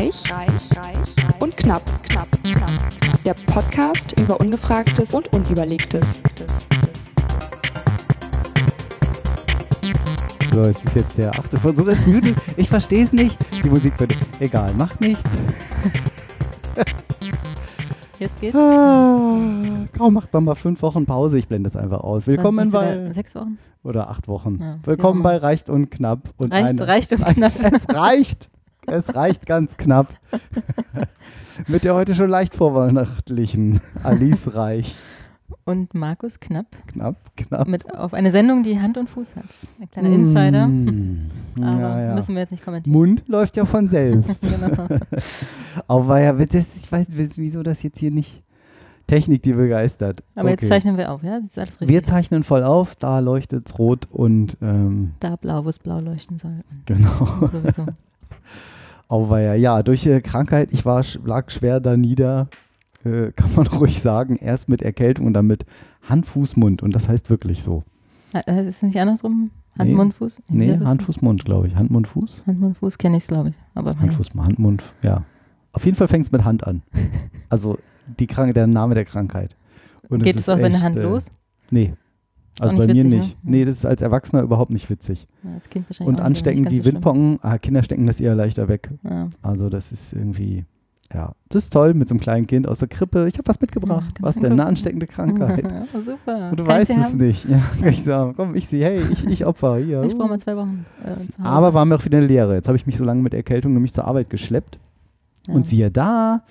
Reich, reich, reich und knapp, knapp, knapp. Der Podcast über Ungefragtes und Unüberlegtes. So, es ist jetzt der achte Versuch. Es müde. Ich verstehe es nicht. Die Musik wird. Egal, macht nichts. Jetzt geht's. Ah, kaum macht man mal fünf Wochen Pause. Ich blende es einfach aus. Willkommen bei. Sechs Wochen? Oder acht Wochen. Ja, Willkommen bei. Reicht und Knapp. Und Reicht, eine- reicht und knapp. Es reicht. Es reicht ganz knapp. Mit der heute schon leicht vorweihnachtlichen Alice Reich. Und Markus Knapp Knapp, knapp. mit auf eine Sendung, die Hand und Fuß hat. Ein kleiner Insider. Mm. Aber Ja, ja. müssen wir jetzt nicht kommentieren. Mund läuft ja von selbst. genau. Aber ja, das, ich weiß, wieso das jetzt hier nicht Technik, die begeistert. Aber jetzt Okay. zeichnen wir auf, ja? Das ist alles richtig. Wir zeichnen voll auf, da leuchtet es rot und ähm, da blau, wo es blau leuchten soll. genau. Sowieso. Auweia, ja, durch äh, Krankheit, ich war, lag schwer da nieder, äh, kann man ruhig sagen. Erst mit Erkältung und dann mit Hand, Fuß, Mund. Und das heißt wirklich so. Äh, Ist es nicht andersrum? Hand, Nee. Mund, Fuß? Wie Nee? Hand, Fuß, Mund, glaube ich. Hand, Mund, Fuß? Hand, Mund, Fuß kenne ich es, glaube ich. Aber Hand, Fuß, Hand, Mund, ja. Auf jeden Fall fängt es mit Hand an. Also die Krank der Name der Krankheit. Und geht es auch bei der Hand äh, los? Nee. Also bei nicht mir witzig, nicht. ne? Nee, das ist als Erwachsener überhaupt nicht witzig. Ja, als Kind wahrscheinlich Und nicht, anstecken wie so. Windpocken, ah, Kinder stecken das eher leichter weg. Ja. Also das ist irgendwie, ja, das ist toll mit so einem kleinen Kind aus der Krippe. Ich habe was mitgebracht. Ja, was denn? Eine ansteckende Krankheit. Ja, super. Und du Kann weißt es haben? nicht. Ja, kann ich sagen. Komm, ich sehe, hey, ich, ich Opfer. Hier. Ich brauche mal zwei Wochen äh. Aber war mir auch wieder eine Lehre. Jetzt habe ich mich so lange mit Erkältung nämlich zur Arbeit geschleppt. Ja. Und siehe da,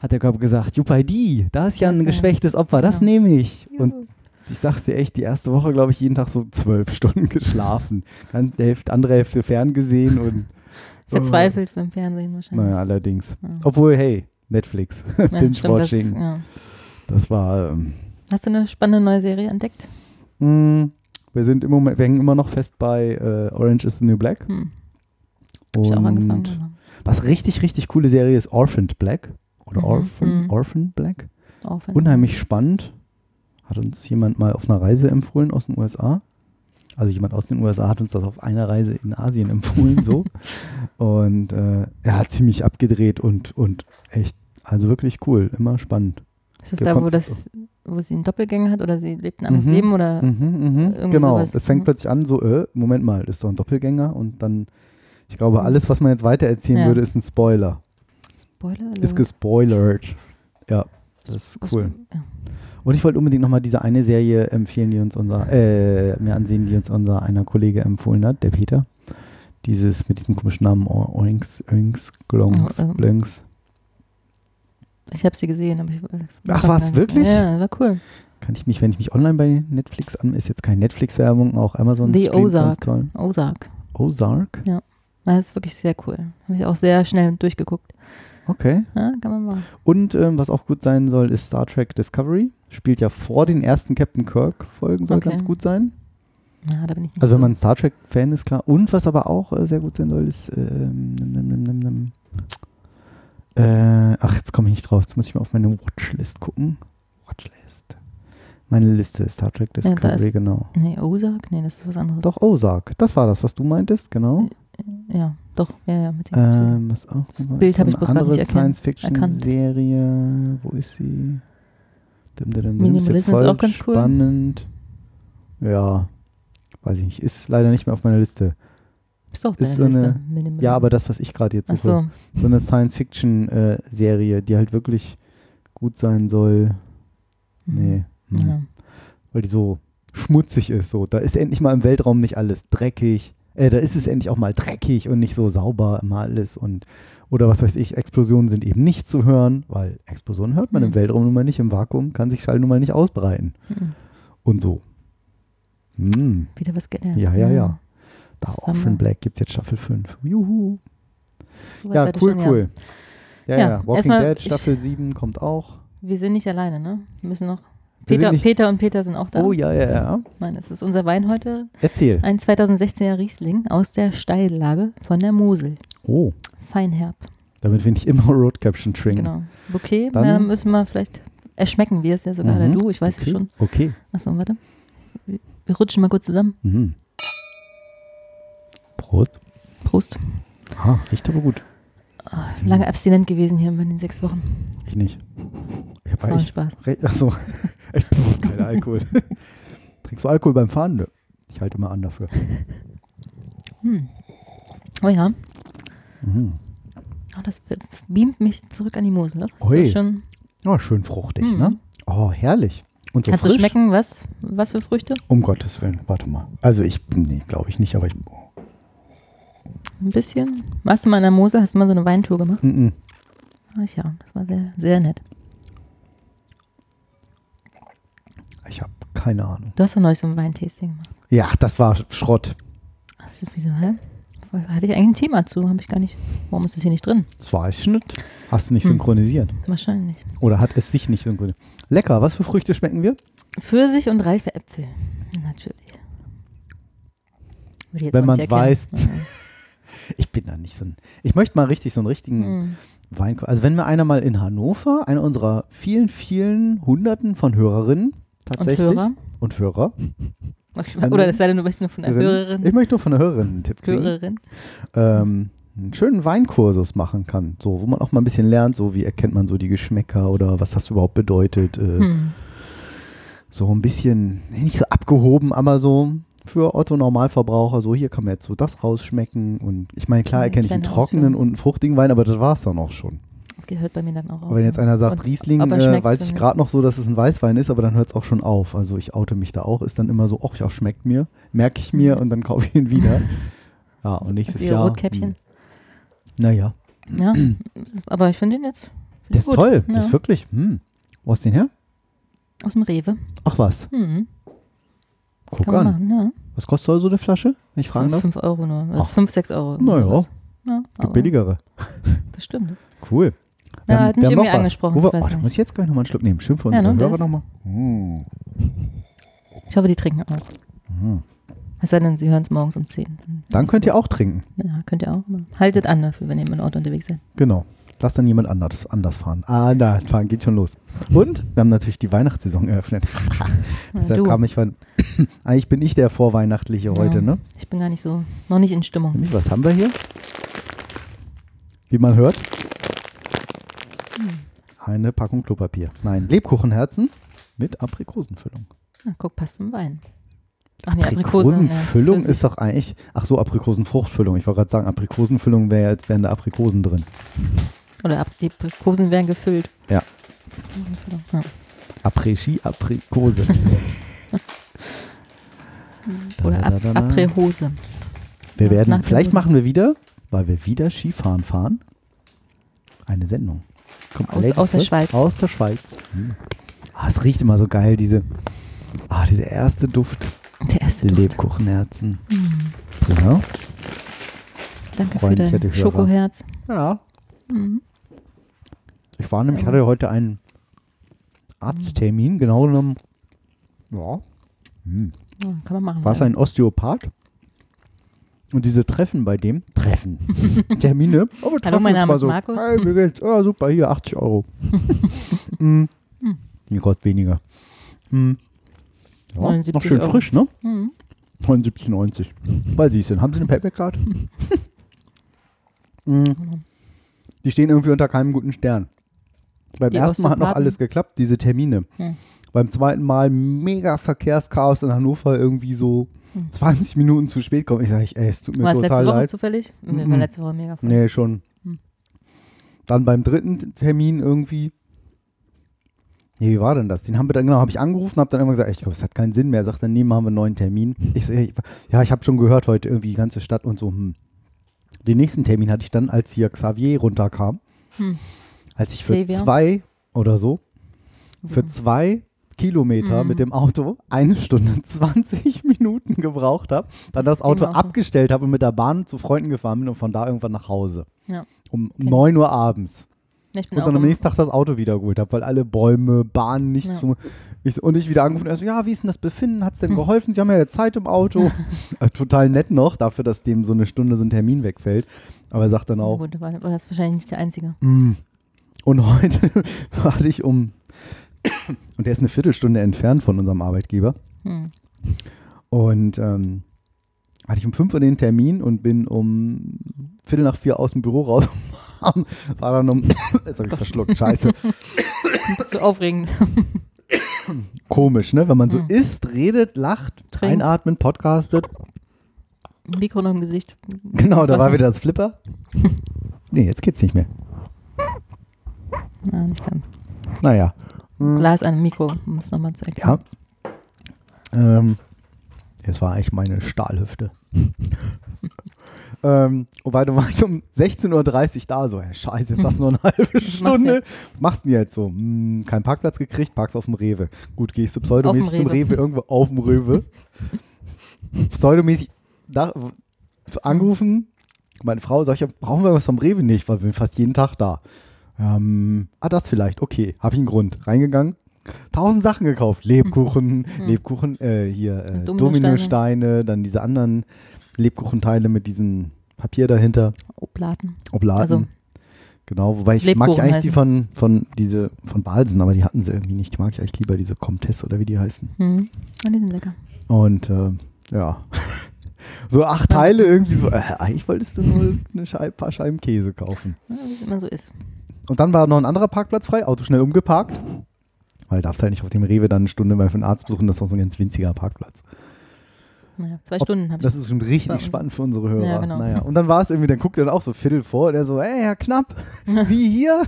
hat der Körper gesagt, Juppidi, da ist ja ein geschwächtes Opfer, das genau. nehme ich. Und. Ich sag's dir echt, die erste Woche, glaube ich, jeden Tag so zwölf Stunden geschlafen. Dann die Hälfte, andere Hälfte ferngesehen und Verzweifelt beim Fernsehen wahrscheinlich. Naja, allerdings. Ja. Obwohl, hey, Netflix, Ja, stimmt, das, Binge-Watching, ja. das war. Ähm, Hast du eine spannende neue Serie entdeckt? mh, wir sind im Moment, wir hängen immer noch fest bei äh, Orange is the New Black. Hm. Hab ich auch angefangen. Und aber was richtig, richtig coole Serie ist Orphaned Black. Oder Mhm, Orphan, mhm. Orphan Black. aufhören. Unheimlich spannend. Hat uns jemand mal auf einer Reise empfohlen aus den USA. Also jemand aus den USA hat uns das auf einer Reise in Asien empfohlen, so. und äh, er hat ziemlich abgedreht und, und echt, also wirklich cool, immer spannend. Ist das da, wo, das, wo sie einen Doppelgänger hat oder sie lebt ein anderes Mhm. Leben? Oder Mhm, mhm. irgendwie Genau, sowas. es fängt Mhm. plötzlich an, so, äh, Moment mal, ist doch ein Doppelgänger und dann, ich glaube, alles, was man jetzt weiter erzählen Ja. würde, ist ein Spoiler. Spoiler? Ist gespoilert. Ja, das ist Was- cool. Ja. Und ich wollte unbedingt nochmal diese eine Serie empfehlen, die uns unser, äh, mir ansehen, die uns unser einer Kollege empfohlen hat, der Peter. Dieses mit diesem komischen Namen Oinks, Oinks, Glonks, Oh, ähm. Blönks. Ich habe sie gesehen, aber ich. Ach, was, wirklich? Ja, war cool. Kann ich mich, wenn ich mich online bei Netflix an, ist jetzt keine Netflix-Werbung, auch Amazon The streamt Ozark. toll. Ozark. Ozark? Das ist wirklich sehr cool. Habe ich auch sehr schnell durchgeguckt. Okay. Ja, kann man machen. Und ähm, was auch gut sein soll, ist Star Trek Discovery. Spielt ja vor den ersten Captain Kirk-Folgen, soll Okay. ganz gut sein. Ja, da bin ich nicht Also so. wenn man Star Trek-Fan ist, klar. Und was aber auch äh, sehr gut sein soll, ist ähm, nimm, nimm, nimm. Äh, ach, jetzt komme ich nicht drauf. Jetzt muss ich mal auf meine Watchlist gucken. Watchlist. Meine Liste ist Star Trek Discovery, ist- genau. Nee, Ozark? Nee, das ist was anderes. Doch, Ozark. Das war das, was du meintest, genau. Ja, doch. Ja, ja, mit dem Ähm, was auch Das Bild ist hab so ich bloß grad andere nicht Science-Fiction-Serie. Wo ist sie? Dim, dim, dim. Ist jetzt Minimalism ist voll auch ganz cool. spannend. Ja, weiß ich nicht. Ist leider nicht mehr auf meiner Liste. Ist doch ist so eine- Liste. Ja, aber das, was ich gerade jetzt suche, so. so eine Science-Fiction-Serie, die halt wirklich gut sein soll. Nee. Mhm. hm. Ja. Weil die so schmutzig ist. So. Da ist endlich mal im Weltraum nicht alles dreckig. Äh, da ist es endlich auch mal dreckig und nicht so sauber immer alles. Und, oder was weiß ich, Explosionen sind eben nicht zu hören, weil Explosionen hört man im Mhm. Weltraum nun mal nicht, im Vakuum kann sich Schall nun mal nicht ausbreiten. Mhm. Und so. Hm. Wieder was gelernt. Ja, ja, ja. Da Das Orphan Black gibt es jetzt Staffel 5. Juhu. So Ja, cool, schon, cool. Ja, Ja, ja. Walking erstmal, Dead ich- Staffel 7 kommt auch. Wir sind nicht alleine, ne? Wir müssen noch. Peter, Peter und Peter sind auch da. Oh ja, ja, ja. Nein, es ist unser Wein heute. Erzähl. Ein 2016er Riesling aus der Steillage von der Mosel. Oh, Feinherb. damit wir nicht immer Road Caption trinken. Genau. Bouquet, Dann- ja, müssen wir vielleicht erschmecken, wir es ja sogar. Mhm. Du, ich weiß okay. schon. Okay. Achso, warte. Wir wir rutschen mal kurz zusammen. Mhm. Prost. Prost. Ah, riecht aber gut. Lange abstinent gewesen hier in den sechs Wochen. Ich nicht. Das war ein Spaß. achso, ich pff, kein Alkohol. Trinkst du Alkohol beim Fahren? Nö. Ich halte immer an dafür. Hm. Oh ja, Mhm. oh, das beamt mich zurück an die Mosel. Das Ui. so schön. Oh, schön fruchtig, Mhm. ne? Oh, herrlich. Und so Kannst frisch. du schmecken, was, was für Früchte? Um Gottes Willen, warte mal. Also ich, nee, glaube ich nicht, aber ich, Ein bisschen. Warst du mal in der Mosel? Hast du mal so eine Weintour gemacht? mm. Ach ja, das war sehr, sehr nett. Ich habe keine Ahnung. Du hast doch neulich so ein Weintasting gemacht. Ja, das war Schrott. Ach, so, wieso, hä? Hatte ich eigentlich ein Thema zu, habe ich gar nicht. Warum ist das hier nicht drin? Das war es nicht. Hast du nicht Hm. synchronisiert? Wahrscheinlich. Oder hat es sich nicht synchronisiert? Lecker, was für Früchte schmecken wir? Pfirsich und reife Äpfel. Natürlich. Wenn nicht man's erkennen. Ich bin da nicht so ein. Ich möchte mal richtig so einen richtigen Mhm. Wein. Also wenn wir einer mal in Hannover, einer unserer vielen, vielen Hunderten von Hörerinnen Und tatsächlich Hörer? und Hörer. Oder es sei denn, du möchtest nur von der Hörerin. Ich möchte nur von der Hörerin einen Tipp kriegen. Hörerin. ähm, einen schönen Weinkursus machen kann, so wo man auch mal ein bisschen lernt, so wie erkennt man so die Geschmäcker oder was das überhaupt bedeutet. Äh, Hm. So ein bisschen, nicht so abgehoben, aber so für Otto Normalverbraucher, so hier kann man jetzt so das rausschmecken und ich meine, klar erkenne ich einen trockenen Ausführung. und einen fruchtigen Wein, aber das war es dann auch schon. Das gehört bei mir dann auch auf. Aber wenn jetzt einer sagt Und Riesling, äh, weiß ich gerade noch so, dass es ein Weißwein ist, aber dann hört es auch schon auf. Also ich oute mich da auch, ist dann immer so, ach ja, schmeckt mir, merke ich mir und dann kaufe ich ihn wieder. Ja, und nächstes Ihre Jahr. Rotkäppchen. hm, Naja, Ja, aber ich finde den jetzt. find der ist gut. toll, Ja. der ist wirklich, hm. Wo ist den her? Aus dem Rewe. Ach was, Hm. guck Kann an. machen, ja. Was kostet so eine Flasche, wenn ich fragen darf? 5 Euro nur. Also Ach. 5, 6 Euro. Na ja. Gibt billigere. Das stimmt. Cool. Ja, hat mich irgendwie angesprochen, Wo wir, ich weiß oh, da muss ich jetzt gleich nochmal einen Schluck nehmen. Schön für Ja, unsere ne, Hörer das- nochmal. Hm. Ich hoffe, die trinken auch. Mhm. Es sei denn, sie hören es morgens um 10. Dann könnt ihr auch trinken. Ja, könnt ihr auch. Haltet an dafür, wenn ihr mit dem Auto unterwegs seid. Genau. Lass dann jemand anders, anders fahren. Ah, da fahren geht schon los. Und wir haben natürlich die Weihnachtssaison eröffnet. Deshalb du, kam ich von. Eigentlich bin ich der Vorweihnachtliche heute, Ja. ne? ich bin gar nicht so, noch nicht in Stimmung. Was haben wir hier? Wie man hört. Eine Packung Klopapier. Nein, Lebkuchenherzen mit Aprikosenfüllung. Na, guck, passt zum Wein. Ach nee, Aprikosen. Aprikosenfüllung ja, ist doch eigentlich. Ach so, Aprikosenfruchtfüllung. Ich wollte gerade sagen, Aprikosenfüllung wäre jetzt wären da Aprikosen drin. Oder Ap- die Aprikosen werden gefüllt. Ja. Aprikosenfüllung, Ja. Après-Ski, Aprikose. Oder Ap. Aprehose. Wir werden, vielleicht machen wir wieder, weil wir wieder Skifahren fahren, eine Sendung. Komm, Aus- aus der. Schweiz. Aus der Schweiz. Hm. Ah, es riecht immer so geil, diese, ah, dieser erste Duft, Der erste die Duft. Lebkuchenherzen. Hm. So. Danke für sich ja dein die Hörer. Schokoherz. Ja. Mhm. Ich war nämlich, hatte heute einen Arzttermin, genau genommen, ja, hm. Ja, kann man machen. war es ja. ein Osteopath. Und diese Treffen bei dem, Treffen, Termine. Oh, wir treffen mein Name ist so. Markus. Hey, mir geht's. Ja, super, hier 80 Euro. mm. Hm. Die kostet weniger. Hm. Ja, 79 noch schön Euro. frisch, ne? Mhm. 79,90. Weil sie es sind. Haben sie eine Payback-Card? mm. Die stehen irgendwie unter keinem guten Stern. Beim Die ersten Mal hat noch alles geklappt, diese Termine. Hm. Beim zweiten Mal mega Verkehrschaos in Hannover, irgendwie so Hm. 20 Minuten zu spät kommen. Ich sage, ey, es tut mir War es letzte total Woche leid. zufällig? Nee, Mhm. war letzte Woche mega voll. Nee, schon. Hm. Dann beim dritten Termin irgendwie. Nee, wie war denn das? Den haben wir dann, genau, habe ich angerufen, habe dann irgendwann gesagt, ich glaube, es hat keinen Sinn mehr. Er sagt dann, nee, machen wir einen neuen Termin. Ich so, ey, ja, ich habe schon gehört heute irgendwie die ganze Stadt und so. Hm. Den nächsten Termin hatte ich dann, als hier Xavier runterkam. Hm. Als ich für Xavier? zwei oder so, für Mhm. zwei Kilometer Mhm. mit dem Auto eine Stunde 20 Minuten gebraucht habe, dann das, Das Auto abgestellt habe und mit der Bahn zu Freunden gefahren bin und von da irgendwann nach Hause. Ja. Um ich. 9 Uhr abends. Und dann am nächsten Tag das Auto wieder geholt habe, weil alle Bäume, Bahnen, nichts. Ja. Ich, und ich wieder angerufen, er so, ja, wie ist denn das Befinden? Hat es denn Hm. geholfen? Sie haben ja jetzt Zeit im Auto. Äh, Total nett noch, dafür, dass dem so eine Stunde so ein Termin wegfällt. Aber er sagt dann Ja, auch, gut, war, war das wahrscheinlich nicht der Einzige. Mm. Und heute hatte ich um, und der ist eine Viertelstunde entfernt von unserem Arbeitgeber. Hm. Und ähm, hatte ich um 5 Uhr den Termin und bin um Viertel nach vier aus dem Büro raus. War dann um. Jetzt habe ich verschluckt, scheiße. Bist du aufregend. Komisch, ne? Wenn man so Hm. isst, redet, lacht, Trinkt. einatmet, podcastet. Mikro noch im Gesicht. Genau, Das da war wieder das Flipper. Nee, jetzt geht's nicht mehr. Ja, nicht ganz. Naja. Hm. Glas an Mikro, um es nochmal zu erklären. Ja. Ähm, das war eigentlich meine Stahlhüfte. ähm, und weiter war ich um 16.30 Uhr da, so, hey, scheiße, jetzt hast du noch eine halbe Stunde. Was machst du denn jetzt so? Hm, keinen Parkplatz gekriegt, parkst auf dem Rewe. Gut, gehst du pseudomäßig dem zum Rewe. Rewe, irgendwo auf dem Rewe. pseudomäßig da, angerufen, meine Frau, sag ich, brauchen wir was vom Rewe nicht, weil wir sind fast jeden Tag da. Ähm, ah, das vielleicht, okay, habe ich einen Grund. Reingegangen, tausend Sachen gekauft. Lebkuchen, Lebkuchen, äh, hier äh, Dominosteine. Dann diese anderen Lebkuchenteile mit diesem Papier dahinter, Oblaten. Obladen. Also- genau, wobei ich mag Lebkuchen ja eigentlich die heißen. von, von diese von Balsen, aber die hatten sie irgendwie nicht. Die mag ich eigentlich lieber diese Comtesse oder wie die heißen. Hm. Ah, die sind lecker. Und äh, ja. So acht Teile irgendwie so, äh, eigentlich wolltest du nur Scheibe, paar Scheiben Käse kaufen. Ja, wie es immer so ist. Und dann war noch ein anderer Parkplatz frei, Auto schnell umgeparkt. Weil darfst halt nicht auf dem Rewe dann eine Stunde mal für einen Arzt besuchen, das ist auch so ein ganz winziger Parkplatz. Naja, zwei Stunden habe ich. Das ist schon richtig spannend für unsere Hörer. Ja, genau. naja. Und dann war es irgendwie, dann guckt er dann auch so Viertel vor und er so, ey, Herr Knapp, Sie hier?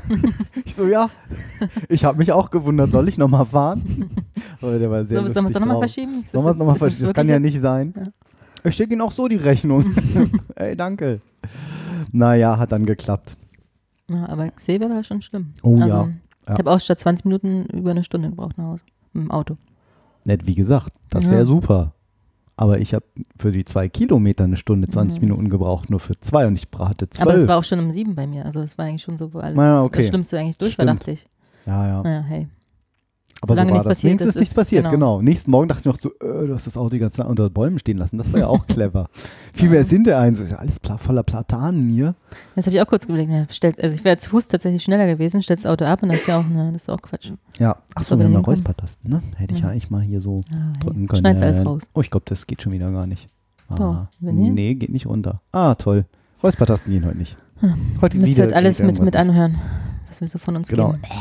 ich so, ja. Ich habe mich auch gewundert, soll ich nochmal fahren? Aber der war sehr so, lustig sollen wir es doch nochmal verschieben? Sollen wir es nochmal verschieben? Das kann ja nicht sein. Ja. Ich schicke Ihnen auch so die Rechnung. ey, danke. Naja, hat dann geklappt. Ja, aber Xavier war schon schlimm. Oh also, ja. Ich Ja. habe auch statt 20 Minuten über eine Stunde gebraucht nach Hause. Mit dem Auto. Nett, wie gesagt, das Ja. wäre super. Aber ich habe für die zwei Kilometer eine Stunde 20 Ja, Minuten gebraucht, nur für zwei und ich hatte zwölf. Aber das war auch schon um sieben bei mir. Also das war eigentlich schon so, wo alles ja, okay. das Schlimmste eigentlich durch war, Stimmt. dachte ich. ja, ja. Naja, hey. Aber Solange so war nichts das. passiert Wenigstens ist, nichts ist- passiert, genau. genau. Nächsten Morgen dachte ich noch so, äh, du hast das Auto die ganze Zeit unter Bäumen stehen lassen. Das war ja auch clever. Fiel mir erst hinterher ein, so ist alles voller Platanen hier. Jetzt habe ich auch kurz überlegt, ja, stellt, also ich wäre zu Fuß tatsächlich schneller gewesen, stellst das Auto ab und dann ist ja auch, ne, das ist auch Quatsch. Ja, Das achso, wir haben noch. Räuspertasten, ne? Hätte ich ja eigentlich mal hier so Ah, drücken können. Schneid's alles raus. Oh, ich glaube, das geht schon wieder gar nicht. Ah, Doch, nee, geht nicht runter. Ah, toll. Räuspertasten gehen heute nicht. Heute Ihr müsst wieder halt alles mit, mit anhören, was wir so von uns Genau. geben.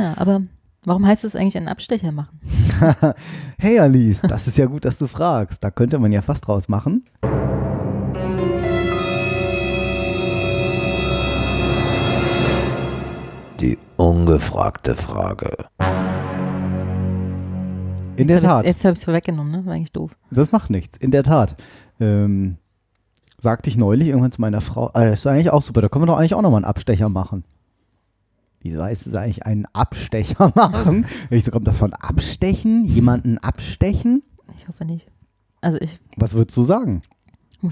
Ja, aber warum heißt es eigentlich einen Abstecher machen? Hey Alice, das ist ja gut, dass du fragst. Da könnte man ja fast draus machen. Die ungefragte Frage. In der Jetzt Tat. Jetzt habe ich es vorweggenommen, ne? War eigentlich doof. Das macht nichts. In der Tat. Ähm, sagte ich neulich irgendwann zu meiner Frau, ah, das ist eigentlich auch super, da können wir doch eigentlich auch nochmal einen Abstecher machen. Wieso heißt es eigentlich einen Abstecher machen? Ich so, kommt das von Abstechen? Jemanden abstechen? Ich hoffe nicht. Also ich Was würdest du sagen?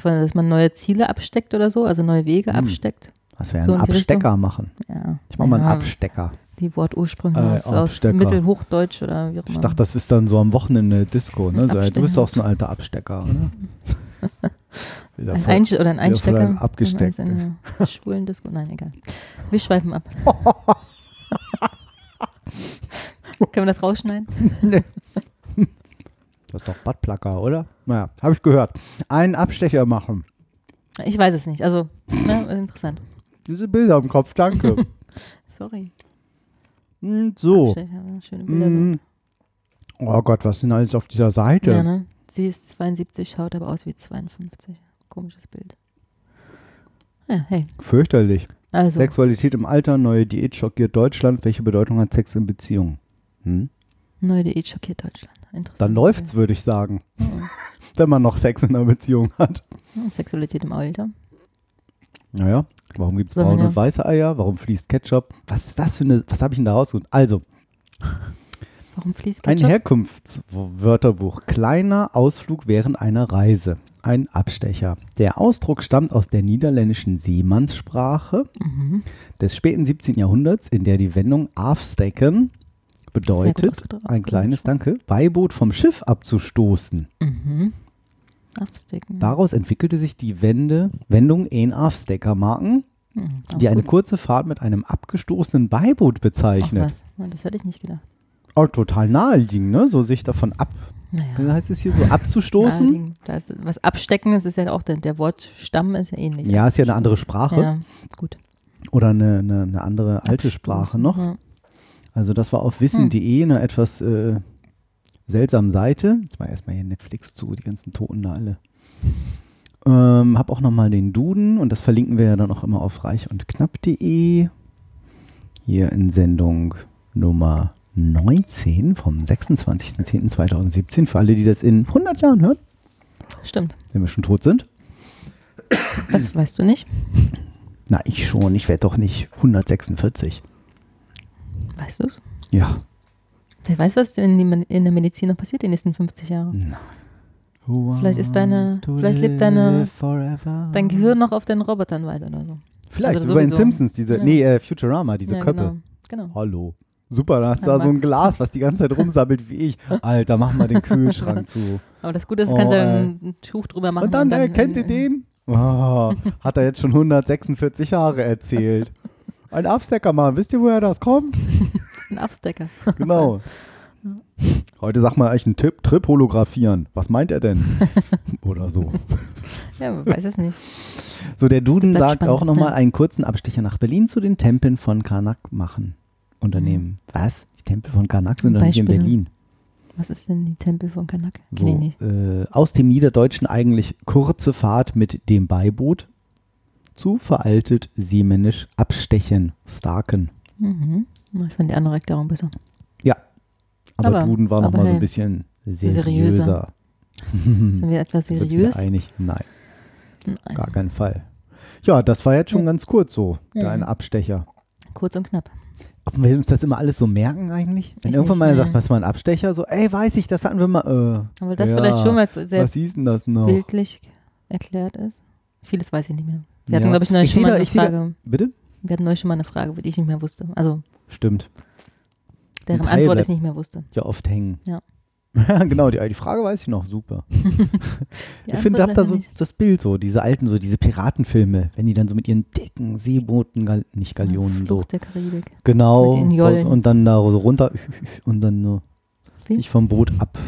dass man neue Ziele absteckt oder so, also neue Wege Hm. absteckt. Was wir So einen Abstecker machen. Ja. Ich mach mal einen Ja, Abstecker. Die Wortursprünge Äh, aus, Abstecker. Mittelhochdeutsch oder wie auch immer. Ich dachte, das ist dann so am Wochenende Disco. Ne? So, du bist doch so ein alter Abstecker, oder? Ein Einst oder ein Einstecker. ein abgesteckt. In einer schwulen Disco. Nein, egal. Wir schweifen ab. Können wir das rausschneiden? Das ist doch Buttplugger, oder? Naja, habe ich gehört. Einen Abstecher machen. Ich weiß es nicht. Also, ne, interessant. Diese Bilder im Kopf, danke. Sorry. Hm, so. Abstecher, Schöne Bilder. Mm. Oh Gott, was ist denn alles auf dieser Seite? Ja, ne? Sie ist 72, schaut aber aus wie 52. Komisches Bild. Ja, hey. Fürchterlich. Also, Sexualität im Alter, neue Diät schockiert Deutschland. Welche Bedeutung hat Sex in Beziehungen? Hm? neue Diät schockiert Deutschland. Interessant. Dann läuft's, würde ich sagen. Ja. Wenn man noch Sex in einer Beziehung hat. Ja, Sexualität im Alter. Naja, warum gibt es braune und weiße Eier? Warum fließt Ketchup? Was ist das für eine, was habe ich denn da rausgeholt? Also, Warum fließt ein? Herkunftswörterbuch. Kleiner Ausflug während einer Reise. Ein Abstecher. Der Ausdruck stammt aus der niederländischen Seemannssprache Mhm. des späten 17. Jahrhunderts, in der die Wendung afsteken bedeutet, ein kleines. Danke, Beiboot vom Schiff abzustoßen. Mhm. Absticken. Daraus entwickelte sich die Wende, Wendung ein Afstecker marken Mhm, die eine kurze Fahrt mit einem abgestoßenen Beiboot Ach bezeichnet. was, Na, das hätte ich nicht gedacht. Oh, total naheliegend, ne? So sich davon ab, Naja. heißt es hier so? Abzustoßen? Ja, die, da ist was abstecken, das ist ja auch der, der Wortstamm ist ja ähnlich. Ja, ist ja eine andere Sprache. Ja, gut. Oder eine, eine, eine andere alte Sprache noch. Ja. Also das war auf wissen.de eine etwas äh, seltsame Seite. Jetzt mal erstmal hier Netflix zu, die ganzen Toten da alle. Ähm, hab auch nochmal den Duden und das verlinken wir ja dann auch immer auf reich und knapp.de. Hier in Sendung Nummer 19 vom 26.10.2017. Für alle, die das in 100 Jahren hören, Stimmt. wenn wir schon tot sind. Das weißt du nicht. Na, ich schon. Ich werde doch nicht 146. Weißt du es? Ja. Wer weiß, was in, der Medizin noch passiert die nächsten 50 Jahre. Vielleicht ist deine- vielleicht lebt deine- Forever. Dein Gehirn noch auf den Robotern weiter oder so. Vielleicht, Also so bei den. Simpsons, diese, Ja. nee, äh, Futurama, diese ja, Köppe. Genau. genau. Hallo. Super, da hast du Ja, da so ein. Glas, was die ganze Zeit rumsammelt wie ich. Alter, mach mal den Kühlschrank zu. Aber das Gute ist, du Oh, kannst ja ey. ein, ein Tuch drüber machen. Und dann, äh, kennt ihr den? Oh, hat er jetzt schon 146 Jahre erzählt. Ein Abstecker, Mann. Wisst ihr, woher das kommt? Ein Abstecker. Genau. Heute sagt man eigentlich einen Tipp, Trip holographieren. Was meint er denn? Oder so. Ja, man weiß es nicht. So, der Duden sagt spannend, auch nochmal ja. einen kurzen Abstecher nach Berlin zu den Tempeln von Karnak machen. Unternehmen. Was? Die Tempel von Karnak sind doch nicht in Beispiele. Berlin. Was ist denn die Tempel von Kanak? Kenn ich So, nicht. äh, aus dem Niederdeutschen eigentlich kurze Fahrt mit dem Beiboot zu veraltet seemännisch abstechen, starken. Mhm. Na, Ich fand die andere Erklärung besser. Ja. Aber, Aber- Duden war aber nochmal so ein bisschen Seriöser. seriöser. Sind wir etwas Sind wir uns seriös? einig? Nein, Nein. gar keinen Fall. Ja, das war jetzt schon ganz kurz so, dein Abstecher. Kurz und knapp. Ob wir uns das immer alles so merken eigentlich? Wenn Ich irgendwann mal sagt, was war ein Abstecher? So, ey, weiß ich, das hatten wir mal. Aber das Ja. vielleicht schon, Äh, sehr was hieß denn das noch? bildlich erklärt ist. Vieles weiß ich nicht mehr. Wir hatten, Ja. glaube ich, neulich Ich schon mal da- eine seh da- Frage. Bitte? Wir hatten neulich schon mal eine Frage, die ich nicht mehr wusste. Also, Stimmt. deren Antwort ich nicht mehr wusste. ja oft hängen. Ja. Ja, genau, die, die Frage weiß ich noch, super. Ich finde, habt da so nicht. das Bild, so diese alten, so diese Piratenfilme, wenn die dann so mit ihren dicken Seebooten, Gal nicht Galeonen, so, Fluch der Karibik. genau, raus und dann da so runter und dann so Wie? sich vom Boot ab,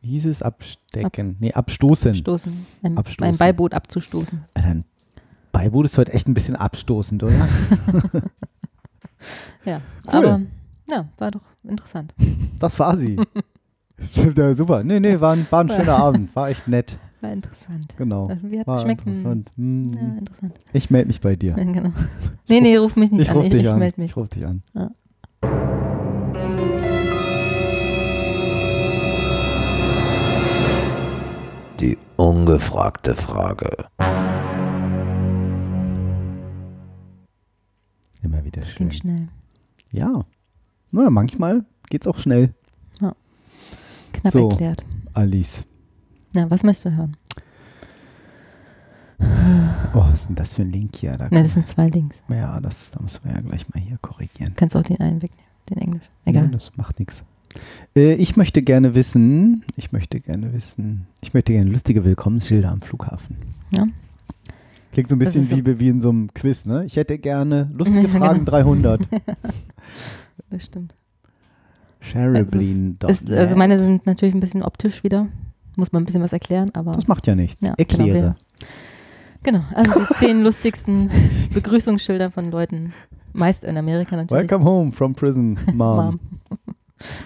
wie hieß es, abstecken, nee, abstoßen. Stoßen. Ein, Abstoßen. ein Beiboot abzustoßen. Ein Beiboot ist heute echt ein bisschen abstoßend, oder? Ja. Cool. Aber, ja, war doch interessant. Das war sie. ja, super, nee, nee, war ein, war ein schöner Abend, war echt nett, War interessant. genau. Wie hat es War geschmeckt? interessant. Hm. Ja, interessant. Ich melde mich bei dir. Ja, genau. Nee, nee, ruf mich nicht Ich an. rufe Ich, dich ich an. melde mich. Ich rufe dich an. Ja. Die ungefragte Frage. Immer wieder Das schön. ging schnell. Ja. Naja, manchmal geht's auch schnell, Knapp So. erklärt. Alice. Na, was möchtest du hören? Oh, was ist denn das für ein Link hier? Da Ne, das sind zwei Links. ja, das da müssen wir ja gleich mal hier korrigieren. Kannst auch den einen wegnehmen, den Englisch. Ja, Egal. das macht nichts. Äh, ich möchte gerne wissen, ich möchte gerne wissen, ich möchte gerne lustige Willkommensschilder am Flughafen. Ja. Klingt so ein bisschen so- wie, wie in so einem Quiz, ne? Ich hätte gerne lustige Ja, Fragen genau. 300. Das stimmt. Cheryblin. Ist, also meine sind natürlich ein bisschen optisch wieder. Muss man ein bisschen was erklären, aber Das macht ja nichts. Ja, Erkläre. genau, genau. Also die zehn lustigsten Begrüßungsschilder von Leuten, meist in Amerika natürlich. Welcome home from prison, Mom. Mom.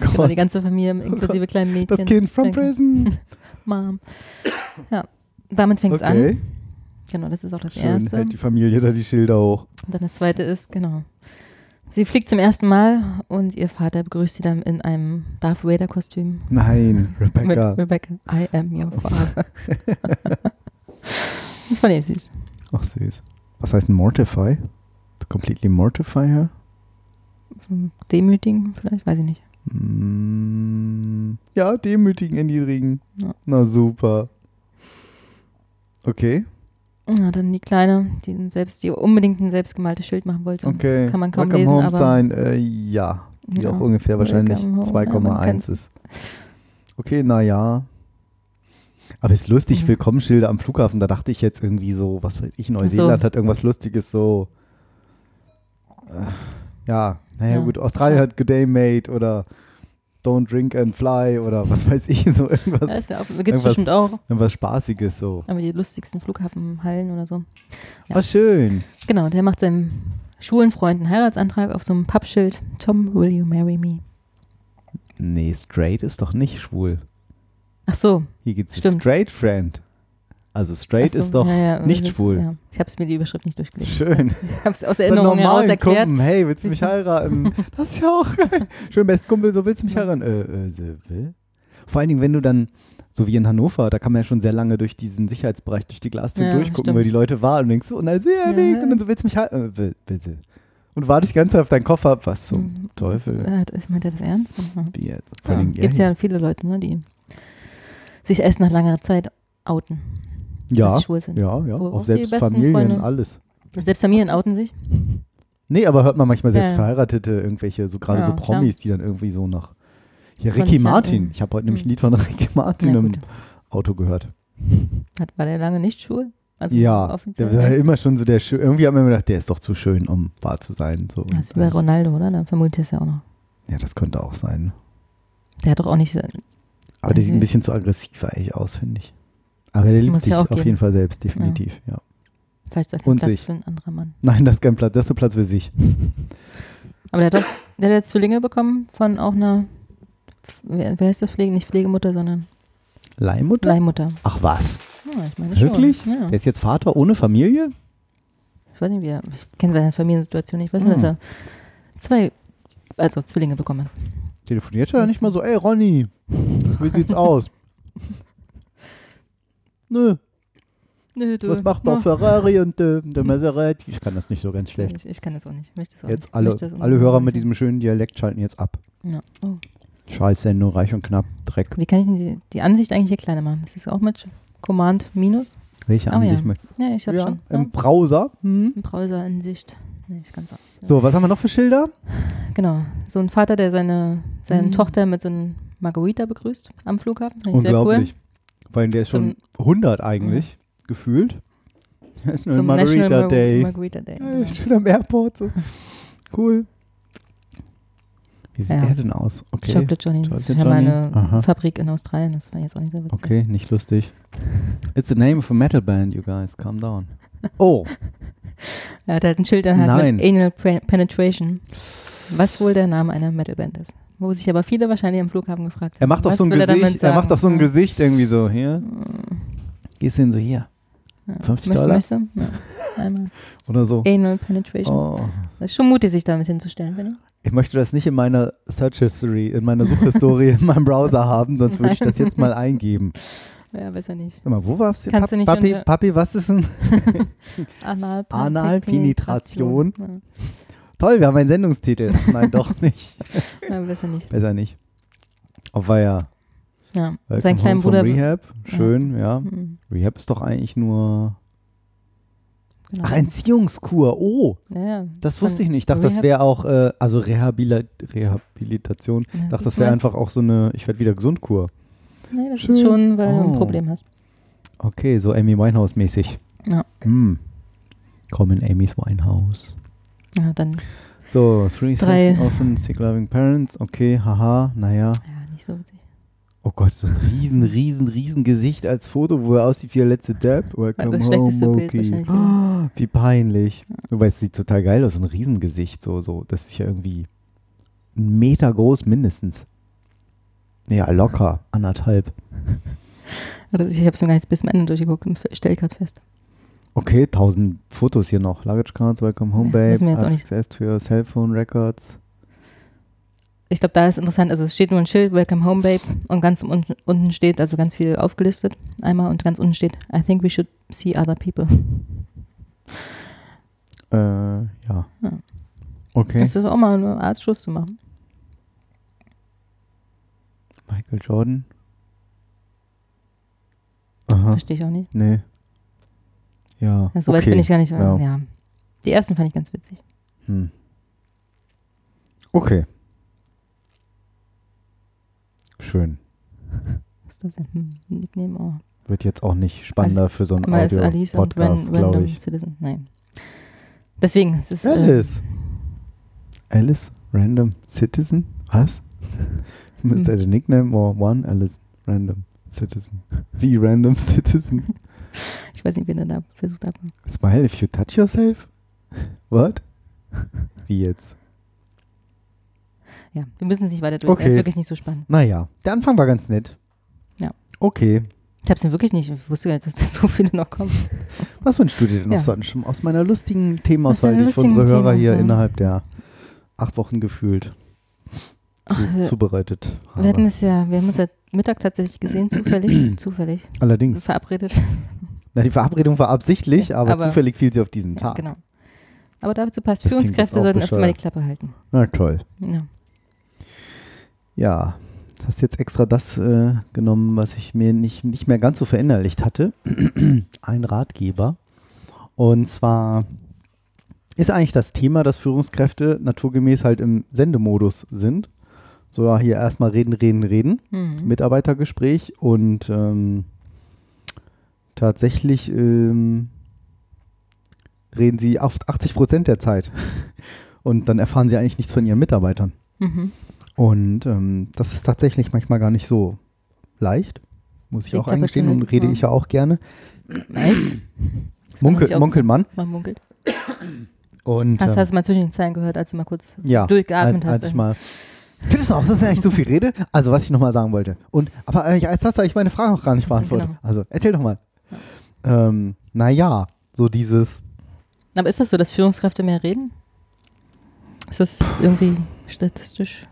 Genau, die ganze Familie inklusive kleinen Mädchen. das Kind from prison. Mom. Ja, damit fängt es Okay. an. Genau, das ist auch das Schön, Erste. hält die Familie da die Schilder hoch. Und dann das Zweite ist, genau. Sie fliegt zum ersten Mal und ihr Vater begrüßt sie dann in einem Darth Vader-Kostüm. Nein, Rebecca. Rebecca, I am your father. das fand ich süß. Ach süß. Was heißt mortify? To completely mortify her? Demütigen vielleicht, weiß ich nicht. Mm, ja, demütigen, erniedrigen. Ja. Na super. Okay, Ja, dann die Kleine, die selbst, die unbedingt ein selbstgemaltes Schild machen wollte. okay. Kann man kaum Welcome lesen, home aber sein, äh, ja. Die Ja. auch ungefähr wahrscheinlich Welcome home, ja, man 2,1 kann's- ist. Okay, naja. Aber ist lustig, Mhm. Willkommensschilder am Flughafen. Da dachte ich jetzt irgendwie so, was weiß ich, Ach so. Neuseeland hat irgendwas Lustiges so. Äh, ja, naja, Ja. gut, Australien hat Good Day Mate oder Don't Drink and Fly oder was weiß ich, so irgendwas. Ja, das auch- gibt es bestimmt auch. Irgendwas Spaßiges so. Aber die lustigsten Flughafenhallen oder so. Ja. Ah, schön. Genau, der macht seinem schwulen Freund einen Heiratsantrag auf so einem Pappschild. Tom, will you marry me? Nee, straight ist doch nicht schwul. Ach so. Hier geht's Stimmt. straight friend. Also straight so, ist doch ja, ja, nicht ist- schwul. Ja. Ich habe es mir die Überschrift nicht durchgelesen. Schön. Ich habe es aus Erinnerung heraus erklärt. Kumpel. Hey, willst du mich heiraten? Das ist ja auch geil. Schön, best Kumpel, so willst du mich heiraten? Äh, äh, will? Vor allen Dingen, wenn du dann, so wie in Hannover, da kann man ja schon sehr lange durch diesen Sicherheitsbereich, durch die Glastür durchgucken, stimmt. weil die Leute warten und denkst so, und wie er Ja, und dann so, willst du mich heiraten? Äh, will, will sie. Und wartest die ganze Zeit auf deinen Koffer. Was zum Mhm. Teufel? Ja, das- meint er das ernst? Ja. Wie jetzt? Vor Ja. Gibt es ja viele Leute, ne, die sich erst nach langer Zeit outen, ja, schwul sind. ja, ja, Wo auch selbst Familien, Freunde- alles. Selbst Familien outen sich. Nee, aber hört man manchmal selbst Ja. Verheiratete, irgendwelche, so gerade Ja, so klar. Promis, die dann irgendwie so nach. Hier, 20 Ricky Martin. Ich habe heute nämlich ein Hm. Lied von Ricky Martin im. Auto gehört. Hat, war der lange nicht schwul? Also ja, der war ja immer schon so der schön. Irgendwie haben wir gedacht, der ist doch zu schön, um wahr zu sein. So. Das ist wie bei Ronaldo, oder? Da vermutet es ja auch noch. ja, das könnte auch sein. Der hat doch auch nicht so. Aber der sieht ein bisschen zu aggressiv eigentlich aus, finde ich. Aber der liebt Muss sich ja auf geben. jeden Fall selbst, definitiv. Ja. Vielleicht ist das Und kein Platz sich. für ein anderer Mann. Nein, das ist kein Platz, das ist so Platz für sich. Aber der hat doch, der hat jetzt Zwillinge bekommen von auch einer, wer, wer heißt das Pflege? Nicht Pflegemutter, sondern Leihmutter? Leihmutter. Ach was? Ja, ich meine Wirklich? Ja. Der ist jetzt Vater ohne Familie? Ich weiß nicht, wie er, ich kenne seine Familiensituation nicht. Ich weiß nur, dass Hm. er zwei, also Zwillinge bekommen hat. Telefoniert er da nicht mal so, ey Ronny, wie sieht's aus? Nö, Nö, du. was macht doch Ferrari und äh, der Maserati? Ich kann das nicht so ganz schlecht. Ich, ich kann das auch nicht. Ich möchte das auch Jetzt nicht. Ich alle, das alle Hörer mit diesem schönen Dialekt schalten jetzt ab. Ja. Oh. Scheiß Sendung, reich und knapp, Dreck. Wie kann ich denn die, die Ansicht eigentlich hier kleiner machen? Das ist auch mit Command Minus? Welche Oh, Ansicht ja. möchte Ja, ich habe ja, schon. Im Ja. Browser. Hm. Im Browser-Ansicht. Nee, ich kann's auch. nicht. So, was haben wir noch für Schilder? Genau. So ein Vater, der seine, seine Mhm. Tochter mit so einem Margarita begrüßt am Flughafen. Finde ich sehr cool. Weil der ist schon 100 eigentlich, gefühlt. Das ist nur Zum Margarita National Day. Margarita Day. Ja, genau. ich bin am Airport so. Cool. Wie sieht Ja. er denn aus? Okay. Chocolate Johnny. Das ist Chocolate ja meine Aha. Fabrik in Australien. Das war jetzt auch nicht sehr witzig. Okay, nicht lustig. It's the name of a metal band, you guys. Calm down. Oh, Er hat halt ein Schild dann halt Nein. mit Anal Penetration. Was wohl der Name einer Metalband ist. Wo sich aber viele wahrscheinlich am Flughafen gefragt haben. er macht doch so ein will er Gesicht. Er, macht doch so ein. Gesicht irgendwie so. Hier. Mm, Gehst du hin so hier. ja. 50 Möchtest, Dollar? möchtest du? Ja. Einmal. Oder so. Anal Penetration. Oh. Das ist schon mutig, sich damit hinzustellen, finde ich. Ich möchte das nicht in meiner Search History, in meiner Suchhistorie in meinem Browser haben, sonst würde ich das jetzt mal eingeben. Ja, besser nicht. Sag mal, wo war's? Kannst du nicht Papi, Papi, was ist denn? Anal Analpenetration. Penetration. Toll, wir haben einen Sendungstitel. Nein, doch nicht. Ja, ja, besser nicht. Besser nicht. Auf war ja. Ja. Welcome Sein kleiner Bruder. Rehab. Schön, ja. Mhm, Rehab ist doch eigentlich nur. genau. Ach, Entziehungskur. Oh, Ja, ja. das Von wusste ich nicht. Ich dachte, das Rehab- wäre auch, äh, also Rehabilita Rehabilitation. Ja, Ich dachte, das du wäre einfach auch so eine, ich werde wieder gesund Kur. Nee, das Schön. ist schon, weil du Oh. ein Problem hast. Okay, so Amy Winehouse-mäßig. Ja. Hm. Komm in Amy's Winehouse. Ja, dann, So, Three Drei. Often Sick Loving Parents. Okay, haha, naja. ja, nicht so witzig. Oh Gott, so ein riesen, riesen, riesen Gesicht als Foto, wo er aussieht wie der letzte Depp. Welcome das home, Moki. Oh, wie peinlich. Wobei es sieht total geil aus, so ein Riesengesicht. So, so. Das ist ja irgendwie ein Meter groß mindestens. Ja, locker, anderthalb. Also ich habe es noch gar nicht bis zum Ende durchgeguckt und stelle gerade fest. Okay, tausend Fotos hier noch. Luggage Cards, Welcome Home, Ja, Babe. auch nicht- Access to your Cellphone Records. Ich glaube, da ist interessant, also es steht nur ein Schild, Welcome Home Babe, und ganz unten, unten steht, also ganz viel aufgelistet, einmal, und ganz unten steht, I think we should see other people. Äh, ja. Ja. Okay. Das ist auch mal eine Art Schluss zu machen. Michael Jordan. Aha, Verstehe ich auch nicht. nee. Ja, Ja, Soweit okay. bin ich gar nicht. Ja. Ja. Die ersten fand ich ganz witzig. Hm. Okay. Schön. Was ist das denn? Hm, Nickname? Oh. Wird jetzt auch nicht spannender für so einen Audio-Podcast, glaube Random ich. Citizen. Nein. Deswegen, es ist. Äh, Alice. Alice, Random Citizen? Was? Mr. the Nickname or one Alice Random Citizen? Wie Random Citizen? Ich weiß nicht, wen er da versucht hat. Smile if you touch yourself? What? Wie jetzt? Ja, wir müssen es nicht weiter durch. Okay. Er ist wirklich nicht so spannend. Naja, der Anfang war ganz nett. Ja. Okay. Ich habe es wirklich nicht. Ich wusste gar nicht, dass da so viele noch kommen. Was wünschst du dir denn noch Ja. so an- schon aus meiner lustigen Themenauswahl, die ich für unsere Hörer hier Themenauswahl. innerhalb der acht Wochen gefühlt Ach, zu, wir, zubereitet wir hatten habe? es ja, wir haben uns ja Mittag tatsächlich gesehen, zufällig. zufällig. Allerdings. Verabredet. Na, die Verabredung war absichtlich, aber, aber- zufällig fiel sie auf diesen Ja, Tag. genau. Aber dazu passt. Das Führungskräfte sollten öfter mal die. Klappe halten. Na toll. Ja. Ja, du hast jetzt extra das äh, genommen, was ich mir nicht, nicht mehr ganz so verinnerlicht hatte. Ein Ratgeber. Und zwar ist eigentlich das Thema, dass Führungskräfte naturgemäß halt im Sendemodus sind. So, ja, hier erstmal reden, reden, reden. Mhm. Mitarbeitergespräch und ähm, tatsächlich ähm, reden sie oft 80 Prozent der Zeit. Und dann erfahren sie eigentlich nichts von ihren Mitarbeitern. Mhm. Und ähm, das ist tatsächlich manchmal gar nicht so leicht, muss ich Liegt auch eingestehen und rede ja. ich ja auch gerne. Echt? Munkel, ich auch- Munkelmann. Man munkelt. Und Hast, ähm, du mal zwischen den Zeilen gehört, als du mal kurz ja, durchgeatmet als, als hast? ich mal. Findest du auch, dass ich eigentlich so viel rede? Also, was ich nochmal sagen wollte. Und, aber äh, jetzt hast du eigentlich meine Frage noch gar nicht beantwortet. Genau. Also, erzähl doch mal. Ähm, naja, so dieses, Aber ist das so, dass Führungskräfte mehr reden? Ist das irgendwie statistisch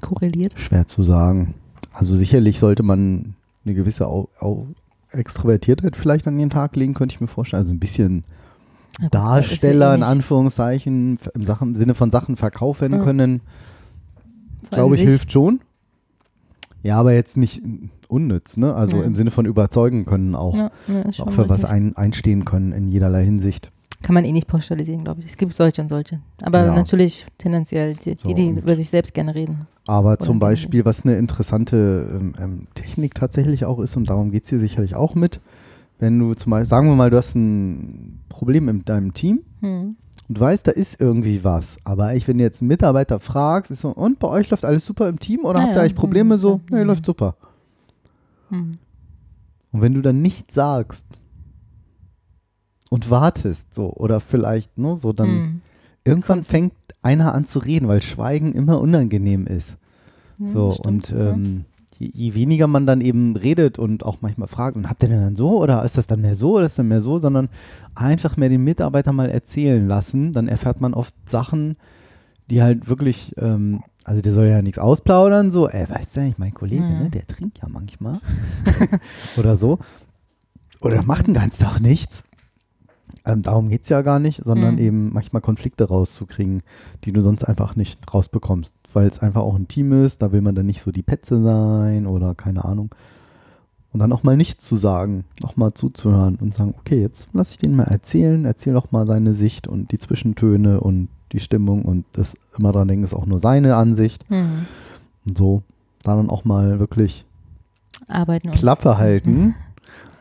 korreliert? schwer zu sagen. Also, sicherlich sollte man eine gewisse Au Au Extrovertiertheit vielleicht an den Tag legen, könnte ich mir vorstellen. Also, ein bisschen gut, Darsteller in Anführungszeichen im, Sachen, im Sinne von Sachen verkaufen Ja. können, glaube ich, hilft schon. Ja, aber jetzt nicht unnütz, ne? Also Ja. im Sinne von überzeugen können auch. Ja, ja, auch für was richtig. ein, einstehen können in jederlei Hinsicht. Kann man eh nicht pauschalisieren, glaube ich. Es gibt solche und solche. Aber natürlich tendenziell die, So, die, die über sich selbst gerne reden. Aber zum. Beispiel, was eine interessante ähm, ähm, Technik tatsächlich auch ist, und darum geht es hier sicherlich auch mit, wenn du zum Beispiel, sagen wir mal, du hast ein Problem in deinem Team Hm. und weißt, da ist irgendwie was. Aber ich, wenn du jetzt einen Mitarbeiter fragst, ist so, und bei euch läuft alles super im Team oder Ja, habt ihr eigentlich Probleme Hm, so? Nee, läuft super. Hm. Und wenn du dann nichts sagst und wartest, so, oder vielleicht, ne, so dann Hm. irgendwann fängt einer an zu reden, weil Schweigen immer unangenehm ist. Hm, So, stimmt, und ja. ähm, je, je weniger man dann eben redet und auch manchmal fragt, und habt ihr denn dann so oder ist das dann mehr so oder ist das dann mehr so, sondern einfach mehr den Mitarbeiter mal erzählen lassen, dann erfährt man oft Sachen, die halt wirklich, ähm, also der soll ja nichts ausplaudern, so, ey, weißt du eigentlich, mein Kollege, Mhm. ne, der trinkt ja manchmal oder so. Oder macht den ganzen Tag nichts. Ähm, darum geht es ja gar nicht, sondern Mhm. eben manchmal Konflikte rauszukriegen, die du sonst einfach nicht rausbekommst, weil es einfach auch ein Team ist, da will man dann nicht so die Petze sein oder keine Ahnung. Und dann auch mal nichts zu sagen, auch mal zuzuhören und sagen, okay, jetzt lass ich den mal erzählen, erzähl doch mal seine Sicht und die Zwischentöne und die Stimmung und das immer dran denken, ist auch nur seine Ansicht Hm. und so. Da dann auch mal wirklich Arbeiten Klappe halten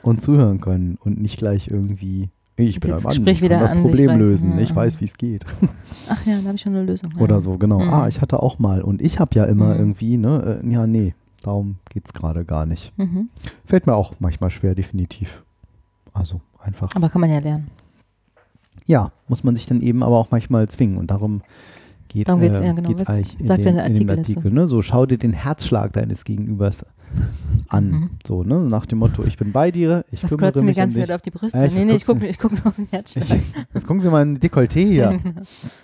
und zuhören können und nicht gleich irgendwie, ich bin Mann, Gespräch ich kann das Problem reißen, lösen, ja, ich weiß, wie es geht. Ach ja, da habe ich schon eine Lösung. Ja. Oder so, genau. Mhm. Ah, ich hatte auch mal und ich habe ja immer Mhm. irgendwie, ne, äh, ja, nee, darum geht es gerade gar nicht. Mhm. Fällt mir auch manchmal schwer, definitiv. Also einfach. Aber kann man ja lernen. Ja, muss man sich dann eben aber auch manchmal zwingen und darum geht Darum geht's, äh, ja, genau. geht's eigentlich in, sagt den, der in dem Artikel? Artikel. Ne? So, schau dir den Herzschlag deines Gegenübers an. Mhm. So, ne? Nach dem Motto, ich bin bei dir, ich Was kümmere klotzt du mir mich um ganz dich. Zeit auf die Brüste? Ich- nee, nee, ich gucke ich guck nur auf den Herzschlag. Ich, jetzt gucken Sie mal in Dekolleté hier.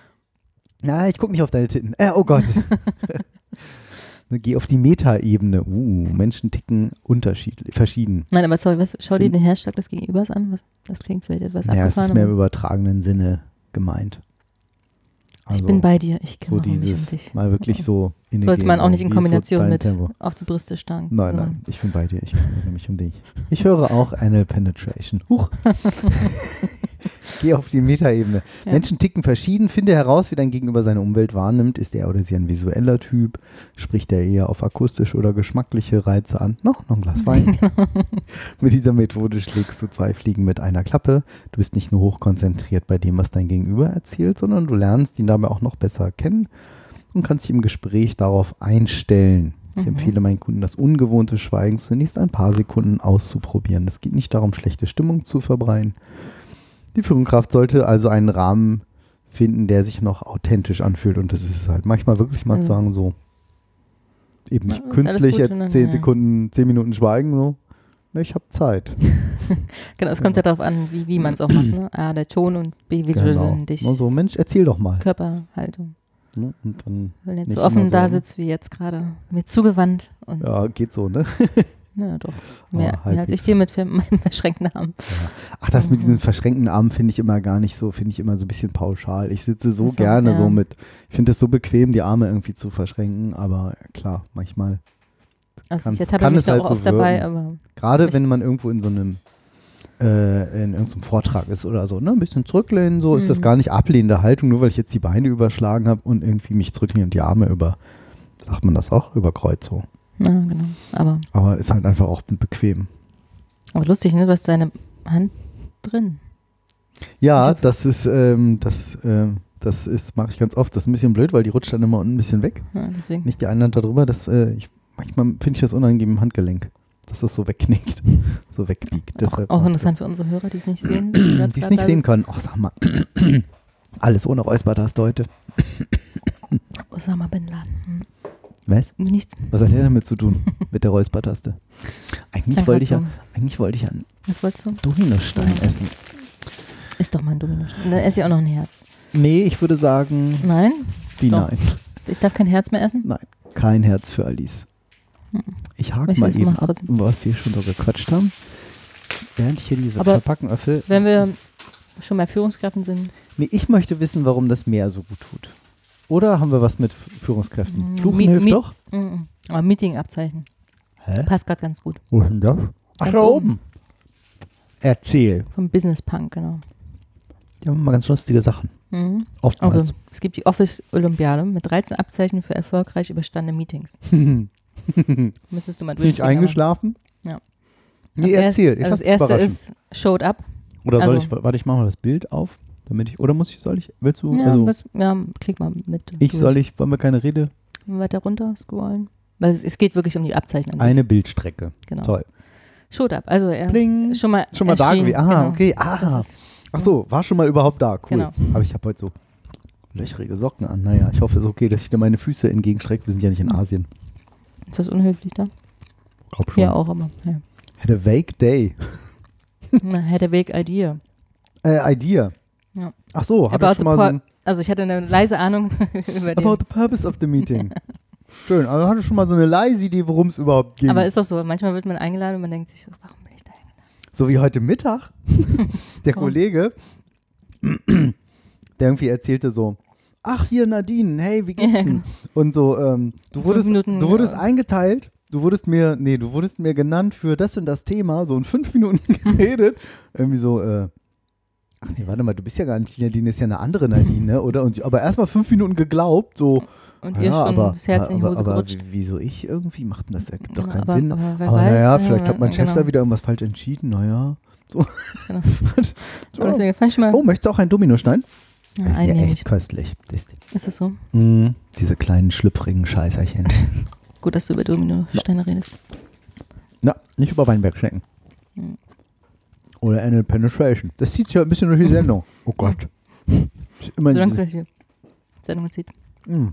Nein, ich gucke nicht auf deine Titten. Äh, oh Gott. Ne, Geh auf die Metaebene. Uh, Menschen ticken unterschiedlich, verschieden. Nein, aber sorry, was, schau dir den Herzschlag des Gegenübers an. Was, das klingt vielleicht etwas Naja, es ist abgefahren. mehr im übertragenen Sinne gemeint. ich bin bei dir, ich so kümmere mich um dieses, dich. mal wirklich so in Sollte man auch nicht in Kombination dein mit Tempo? auf die Brüste starren. Nein, nein, ich bin bei dir, ich kümmere mich um dich. Ich höre auch eine Penetration. Huch. Geh auf die Metaebene. Ja. Menschen ticken verschieden. Finde heraus, wie dein Gegenüber seine Umwelt wahrnimmt. Ist er oder sie ein visueller Typ? Spricht er eher auf akustische oder geschmackliche Reize an? Noch, noch ein Glas Wein. mit dieser Methode schlägst du zwei Fliegen mit einer Klappe. Du bist nicht nur hochkonzentriert bei dem, was dein Gegenüber erzählt, sondern du lernst ihn dabei auch noch besser kennen und kannst dich im Gespräch darauf einstellen. Ich Mhm. empfehle meinen Kunden, das ungewohnte Schweigen zunächst ein paar Sekunden auszuprobieren. Es geht nicht darum, schlechte Stimmung zu verbreiten. Die Führungskraft sollte also einen Rahmen finden, der sich noch authentisch anfühlt. Und das ist es halt. Manchmal wirklich mal zu sagen, so eben nicht künstlich jetzt dann, zehn. Sekunden, zehn Minuten Schweigen, so. Ne, ich habe Zeit. Genau, es kommt ja darauf an, wie, wie man es auch macht. Ne? A, der Ton und B, wie Genau. du dich, so, Mensch, erzähl doch mal. Körperhaltung. Ne? Und dann, Wenn du jetzt so offen da ne? sitzt wie jetzt gerade, mir zugewandt ja, geht so, ne? na doch, Aber mehr, mehr als ich dir mit meinen verschränkten Armen. Ach, das mit Mhm. diesen verschränkten Armen finde ich immer gar nicht so, finde ich immer so ein bisschen pauschal. Ich sitze so so, gerne ja. so mit, ich finde es so bequem, die Arme irgendwie zu verschränken, aber klar, manchmal. Also Kann's- ich kann mich es da halt auch so oft dabei, aber Gerade wenn man irgendwo in so einem, äh, in irgendeinem Vortrag ist oder so, ne, ein bisschen zurücklehnen, so ist das Mhm. gar nicht ablehnende Haltung, nur weil ich jetzt die Beine überschlagen habe und irgendwie mich zurücklehne und die Arme über, sagt man das auch, über Kreuz so. Na genau. Aber, Aber ist halt einfach auch bequem. aber lustig, ne? Du hast deine Hand drin. Ja, das ist, ähm, das, ähm, das ist, mache ich ganz oft. Das ist ein bisschen blöd, weil die rutscht dann immer unten ein bisschen weg. Ja, deswegen. Nicht die eine Hand da drüber. Das, äh, ich, manchmal finde ich das unangenehm im Handgelenk, dass das so wegknickt, so wegbiegt. Auch, Deshalb auch interessant für unsere Hörer, die es nicht sehen. das. Die es nicht sehen können. Ach, sag mal. Alles ohne Räuspertaste heute. Osama Bin Laden. Was? Nichts. Was hat der damit zu tun? Mit der Räuspertaste? Eigentlich wollte ich, ja, eigentlich wollte ich ja einen? Dominostein Ja. essen. Ist doch mal ein Domino. Dann esse ich auch noch ein Herz. Nee, ich würde sagen, Nein? wie Doch. nein. Ich darf kein Herz mehr essen? Nein, kein Herz für Alice. Hm. Ich hake mal eben ab, trotzdem. was wir schon so gequatscht haben. Während ich hier diese Aber Verpackenöffel. Wenn wir schon bei Führungskräften sind, Nee, ich möchte wissen, warum das Meer so gut tut. Oder haben wir was mit Führungskräften? Mm, Fluchen Mi- hilft Mi- doch. mm, mm. aber Meetingabzeichen. Hä? Passt gerade ganz gut. Wo ist denn das? Ach, Ganz da oben. oben. Erzähl. Vom Business Punk, genau. Die haben immer ganz lustige Sachen. Mhm. Oftmals. Also, es gibt die Office-Olympiade mit 13 Abzeichen für erfolgreich überstandene Meetings. Bin Müsstest du mal ich durchgehen. aber eingeschlafen? Ja. Nee, das erzähl. Ich also das erste ist Showed Up. Oder soll also- ich, warte, ich mache mal das Bild auf, damit ich, oder muss ich, soll ich, willst du, Ja, also, was, ja, klick mal mit. ich, soll ich, wollen wir keine Rede? Weiter runter scrollen. Weil es, es geht wirklich um die sich. Eine Bildstrecke. Genau. Toll. Showed Up. Also er Bling. schon mal Schon mal da gewesen. Ah, genau. okay. Ah. ist, Ach so, war schon mal überhaupt da. Cool. Genau. Aber ich habe heute so löchrige Socken an. Naja, ich hoffe, es ist okay, dass ich dir meine Füße entgegenstrecke. Wir sind ja nicht in Asien. ist das unhöflich da? Glaub schon. Ja, auch, aber ja. Had a vague day. Na, had a vague idea. Äh, idea. Ja. Ach so, hatte About schon mal so ein, Also ich hatte eine leise Ahnung über About den. the purpose of the meeting. Schön, also hatte schon mal so eine leise Idee, worum es überhaupt ging. Aber ist doch so, manchmal wird man eingeladen und man denkt sich so, warum bin ich da eingeladen? So wie heute Mittag. Der? Kollege, der irgendwie erzählte so, ach hier Nadine, hey, wie geht's denn? Und so, ähm, du wurdest, Minuten, du wurdest ja. eingeteilt, du wurdest mir, nee, du wurdest mir genannt für das und das Thema, so in fünf Minuten geredet. Irgendwie so, äh, ach nee, warte mal, du bist ja gar nicht Nadine, ist ja eine andere Nadine, ne? Oder? Und, aber erstmal fünf Minuten geglaubt, so, Und ja, ihr schon aber, das Herz in die aber, Hose aber gerutscht. wie- wieso ich irgendwie? Macht denn das, ergibt doch keinen aber, Sinn. Aber, Aber weiß, naja, ja, vielleicht hat mein Chef genau. da wieder irgendwas falsch entschieden, naja. So. Genau. so. Aber Oh, möchtest du auch einen Dominostein? ja, Das ist ja echt köstlich. Das- Ist das so? Mm, diese kleinen schlüpfrigen Scheißerchen. Gut, dass du über Dominosteine redest. Na, nicht über Weinbergschnecken. Hm. Oder Anal Penetration. Das zieht sich ja ein bisschen durch die Sendung. Oh Gott. Immer Solange es diese, durch die Sendung zieht. mm.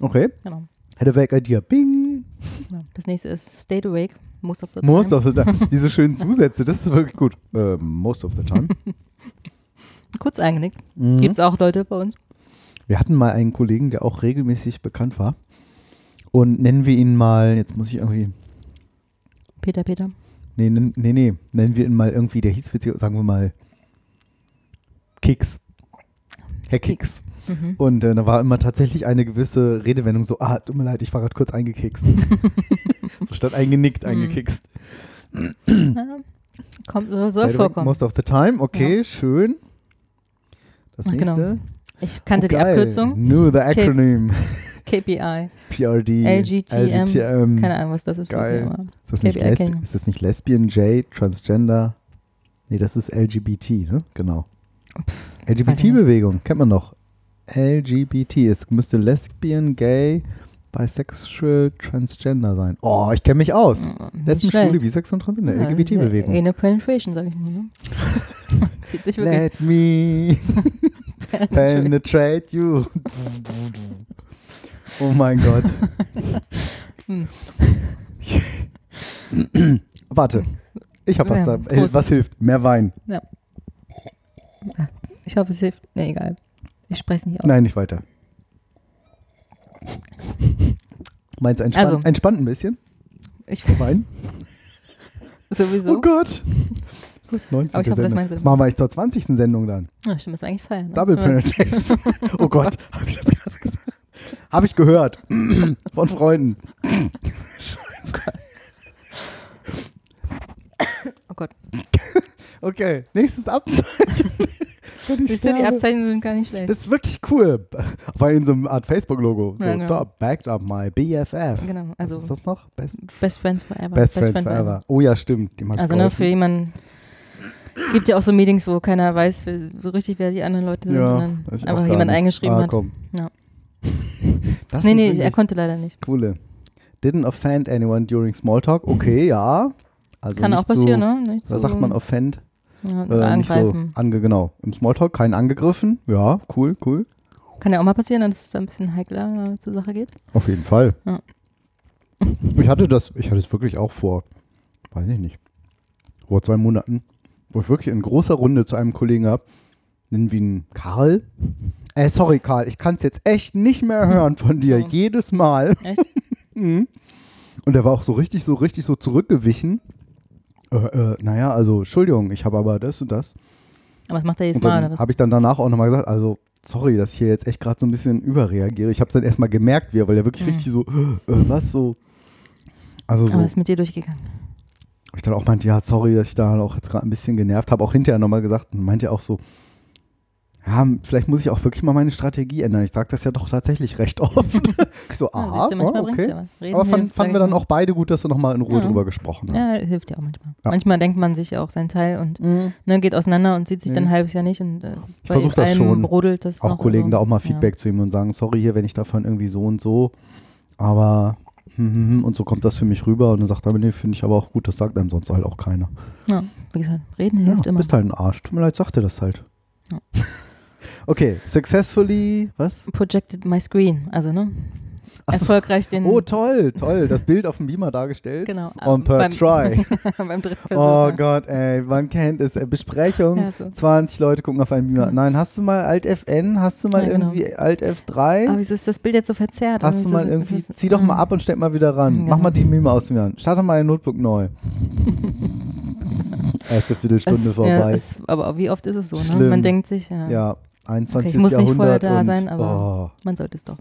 Okay. Genau. Had a vague idea. Bing. Ja. Das nächste ist Stayed Awake. Most of the Most time. of the time. Diese schönen Zusätze, das ist wirklich gut. Äh, most of the time. Kurz eingenickt. Mhm. Gibt es auch Leute bei uns? Wir hatten mal einen Kollegen, der auch regelmäßig bekannt war. Und nennen wir ihn mal, jetzt muss ich irgendwie, Peter, Peter. Nee, nee, nee, nennen wir ihn mal irgendwie, der hieß sagen wir mal Kicks. Herr Kicks. Mhm. Und äh, da war immer tatsächlich eine gewisse Redewendung so, ah, tut mir leid, ich war gerade kurz eingekickst. so statt eingenickt, Mhm. eingekickst. Ja. Kommt, soll, way, vorkommen. Most of the time, okay, schön. Das Ach, genau. nächste. Ich kannte oh, die. Abkürzung. Knew the acronym. KPI. PRD. LGTM. LGTM. Keine Ahnung, was das ist. Geil. Ist das, nicht KPI ist das nicht Lesbian, J, Transgender? Nee, das ist LGBT, ne? Genau. LGBT-Bewegung, kennt man noch. LGBT, es müsste Lesbian, Gay, bisexual, transgender sein. Oh, ich kenne mich aus. Nicht Lesben. Schwule, Bisexual und Transgender, Ja, LGBT-Bewegung. Eine Penetration, sag ich mal. Ne? Zieht sich wirklich. Let me penetrate you. oh mein Gott. Hm. Warte. Ich habe was Ja, da. Prost. was hilft? Mehr Wein. Ich hoffe, es hilft. Nee, egal. Ich spreche nicht aus. Nein, nicht weiter. Meinst du entspannt, Also. entspannt ein bisschen? Ich, Wein? sowieso. Oh Gott. Gut, 19. Aber ich hoffe, das Sendung. meinst du Das machen wir echt zur 20. Sendung dann. Ja, stimmt, das war eigentlich feiern. Ne? Double. Penetration. Oh Gott, habe ich das gerade gesagt? Habe ich gehört. Von Freunden. Oh Gott. Okay, nächstes Abzeichen. Ich Siehst du, die. Abzeichen sind gar nicht schlecht. Das ist wirklich cool. Vor allem in so einer Art Facebook-Logo. So, Ja, genau. da, backed up my BFF. genau, Was also ist das noch? Best, Best Friends Forever. Best Friends Forever. Oh ja, stimmt. Die mag Also ne, für jemanden gibt ja auch so Meetings, wo keiner weiß, wer, so richtig, wer die anderen Leute sind. ja, auch einfach gar jemand eingeschrieben ah, hat. Komm. Ja. Das Nee, nee, er konnte leider nicht. coole. Didn't offend anyone during Smalltalk. Okay, ja. Also Kann auch passieren, so, ne? Nicht Was so, sagt man offend? Ja, Äh, nicht so angreifen. ange, genau. Im Smalltalk keinen angegriffen. Ja, cool, cool. Kann ja auch mal passieren, dass es ein bisschen heikler äh, zur Sache geht. Auf jeden Fall. Ja. Ich hatte das, ich hatte es wirklich auch vor, weiß ich nicht, vor zwei Monaten, wo ich wirklich in großer Runde zu einem Kollegen habe, nennen wir ihn Karl. Äh, sorry, Karl, ich kann es jetzt echt nicht mehr hören von dir, Oh. jedes Mal. Echt? Mhm. Und er war auch so richtig, so richtig so zurückgewichen. Äh, äh, naja, also, Entschuldigung, ich habe aber das und das. Aber das macht er jedes Und Mal. was? habe ich dann danach auch nochmal gesagt, also sorry, dass ich hier jetzt echt gerade so ein bisschen überreagiere. Ich habe es dann erstmal gemerkt, wie er, weil er wirklich Mhm. richtig so, äh, was so. Also so, Aber ist mit dir durchgegangen. ich dann auch meinte, ja, sorry, dass ich da auch jetzt gerade ein bisschen genervt habe. Auch hinterher nochmal gesagt und meinte auch so, ja, vielleicht muss ich auch wirklich mal meine Strategie ändern. Ich sage das ja doch tatsächlich recht oft. ich so, Ja, aha, du, manchmal oh, okay. ja Aber fand, fanden wir dann auch beide gut, dass wir nochmal in Ruhe Ja. drüber gesprochen haben. Ja, hilft ja auch manchmal. Ja. Manchmal denkt man sich ja auch seinen Teil und Mhm. ne, geht auseinander und sieht sich dann Mhm. ein halbes Jahr nicht und äh, Ich bei versuch das schon. brodelt das Auch Kollegen da auch mal ja. Feedback zu ihm und sagen, sorry hier, wenn ich davon irgendwie so und so, aber hm, hm, hm, und so kommt das für mich rüber und dann sagt er, nee, finde ich aber auch gut, das sagt einem sonst halt auch keiner. Ja, wie gesagt, reden Ja, hilft immer. bist halt ein Arsch. Tut mir leid, sagt er das halt. Ja. Okay, successfully, was? Projected my screen, also ne, Ach erfolgreich den, Oh, toll, toll, das Bild auf dem Beamer dargestellt. genau, On per beim, try. beim dritten. Oh ja. Gott, ey, man kennt es. Äh, Besprechung, Ja, so. 20 Leute gucken auf einen Beamer. Nein, hast du mal Alt FN? Hast du mal Ja, genau. irgendwie Alt F3? Aber wieso ist das Bild jetzt so verzerrt? Hast Also du mal das- irgendwie, das- zieh doch mal ab und steck mal wieder ran. Ja. Mach mal die Meme aus dem Jahr. Starte mal dein Notebook neu. Erste Viertelstunde es, vorbei. Ja, es, aber wie oft ist es so? Ne? Schlimm. Man denkt sich, ja, ja, 21. Okay, ich muss nicht Jahrhundert. vorher da und, sein, aber- man sollte es doch.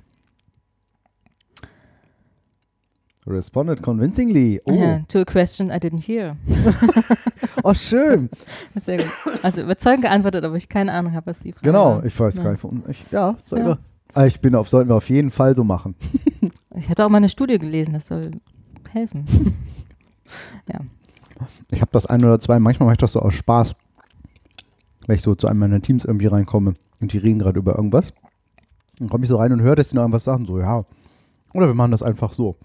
Oh, responded convincingly. Oh, Ja, to a question I didn't hear. oh schön. Sehr gut. Also überzeugend geantwortet, aber ich keine Ahnung habe, was die Frage Genau, war. ich weiß Ja. gar nicht. Ich, ja, sollten Ja. wir. Ah, Ich bin auf, sollten wir auf jeden Fall so machen. Ich hatte auch mal eine Studie gelesen, das soll helfen. Ich habe das ein oder zwei, manchmal mache ich das so aus Spaß. Wenn ich so zu einem meiner Teams irgendwie reinkomme und die reden gerade über irgendwas. Dann komme ich so rein und höre, dass die noch irgendwas sagen. So, ja. Oder wir machen das einfach so. Und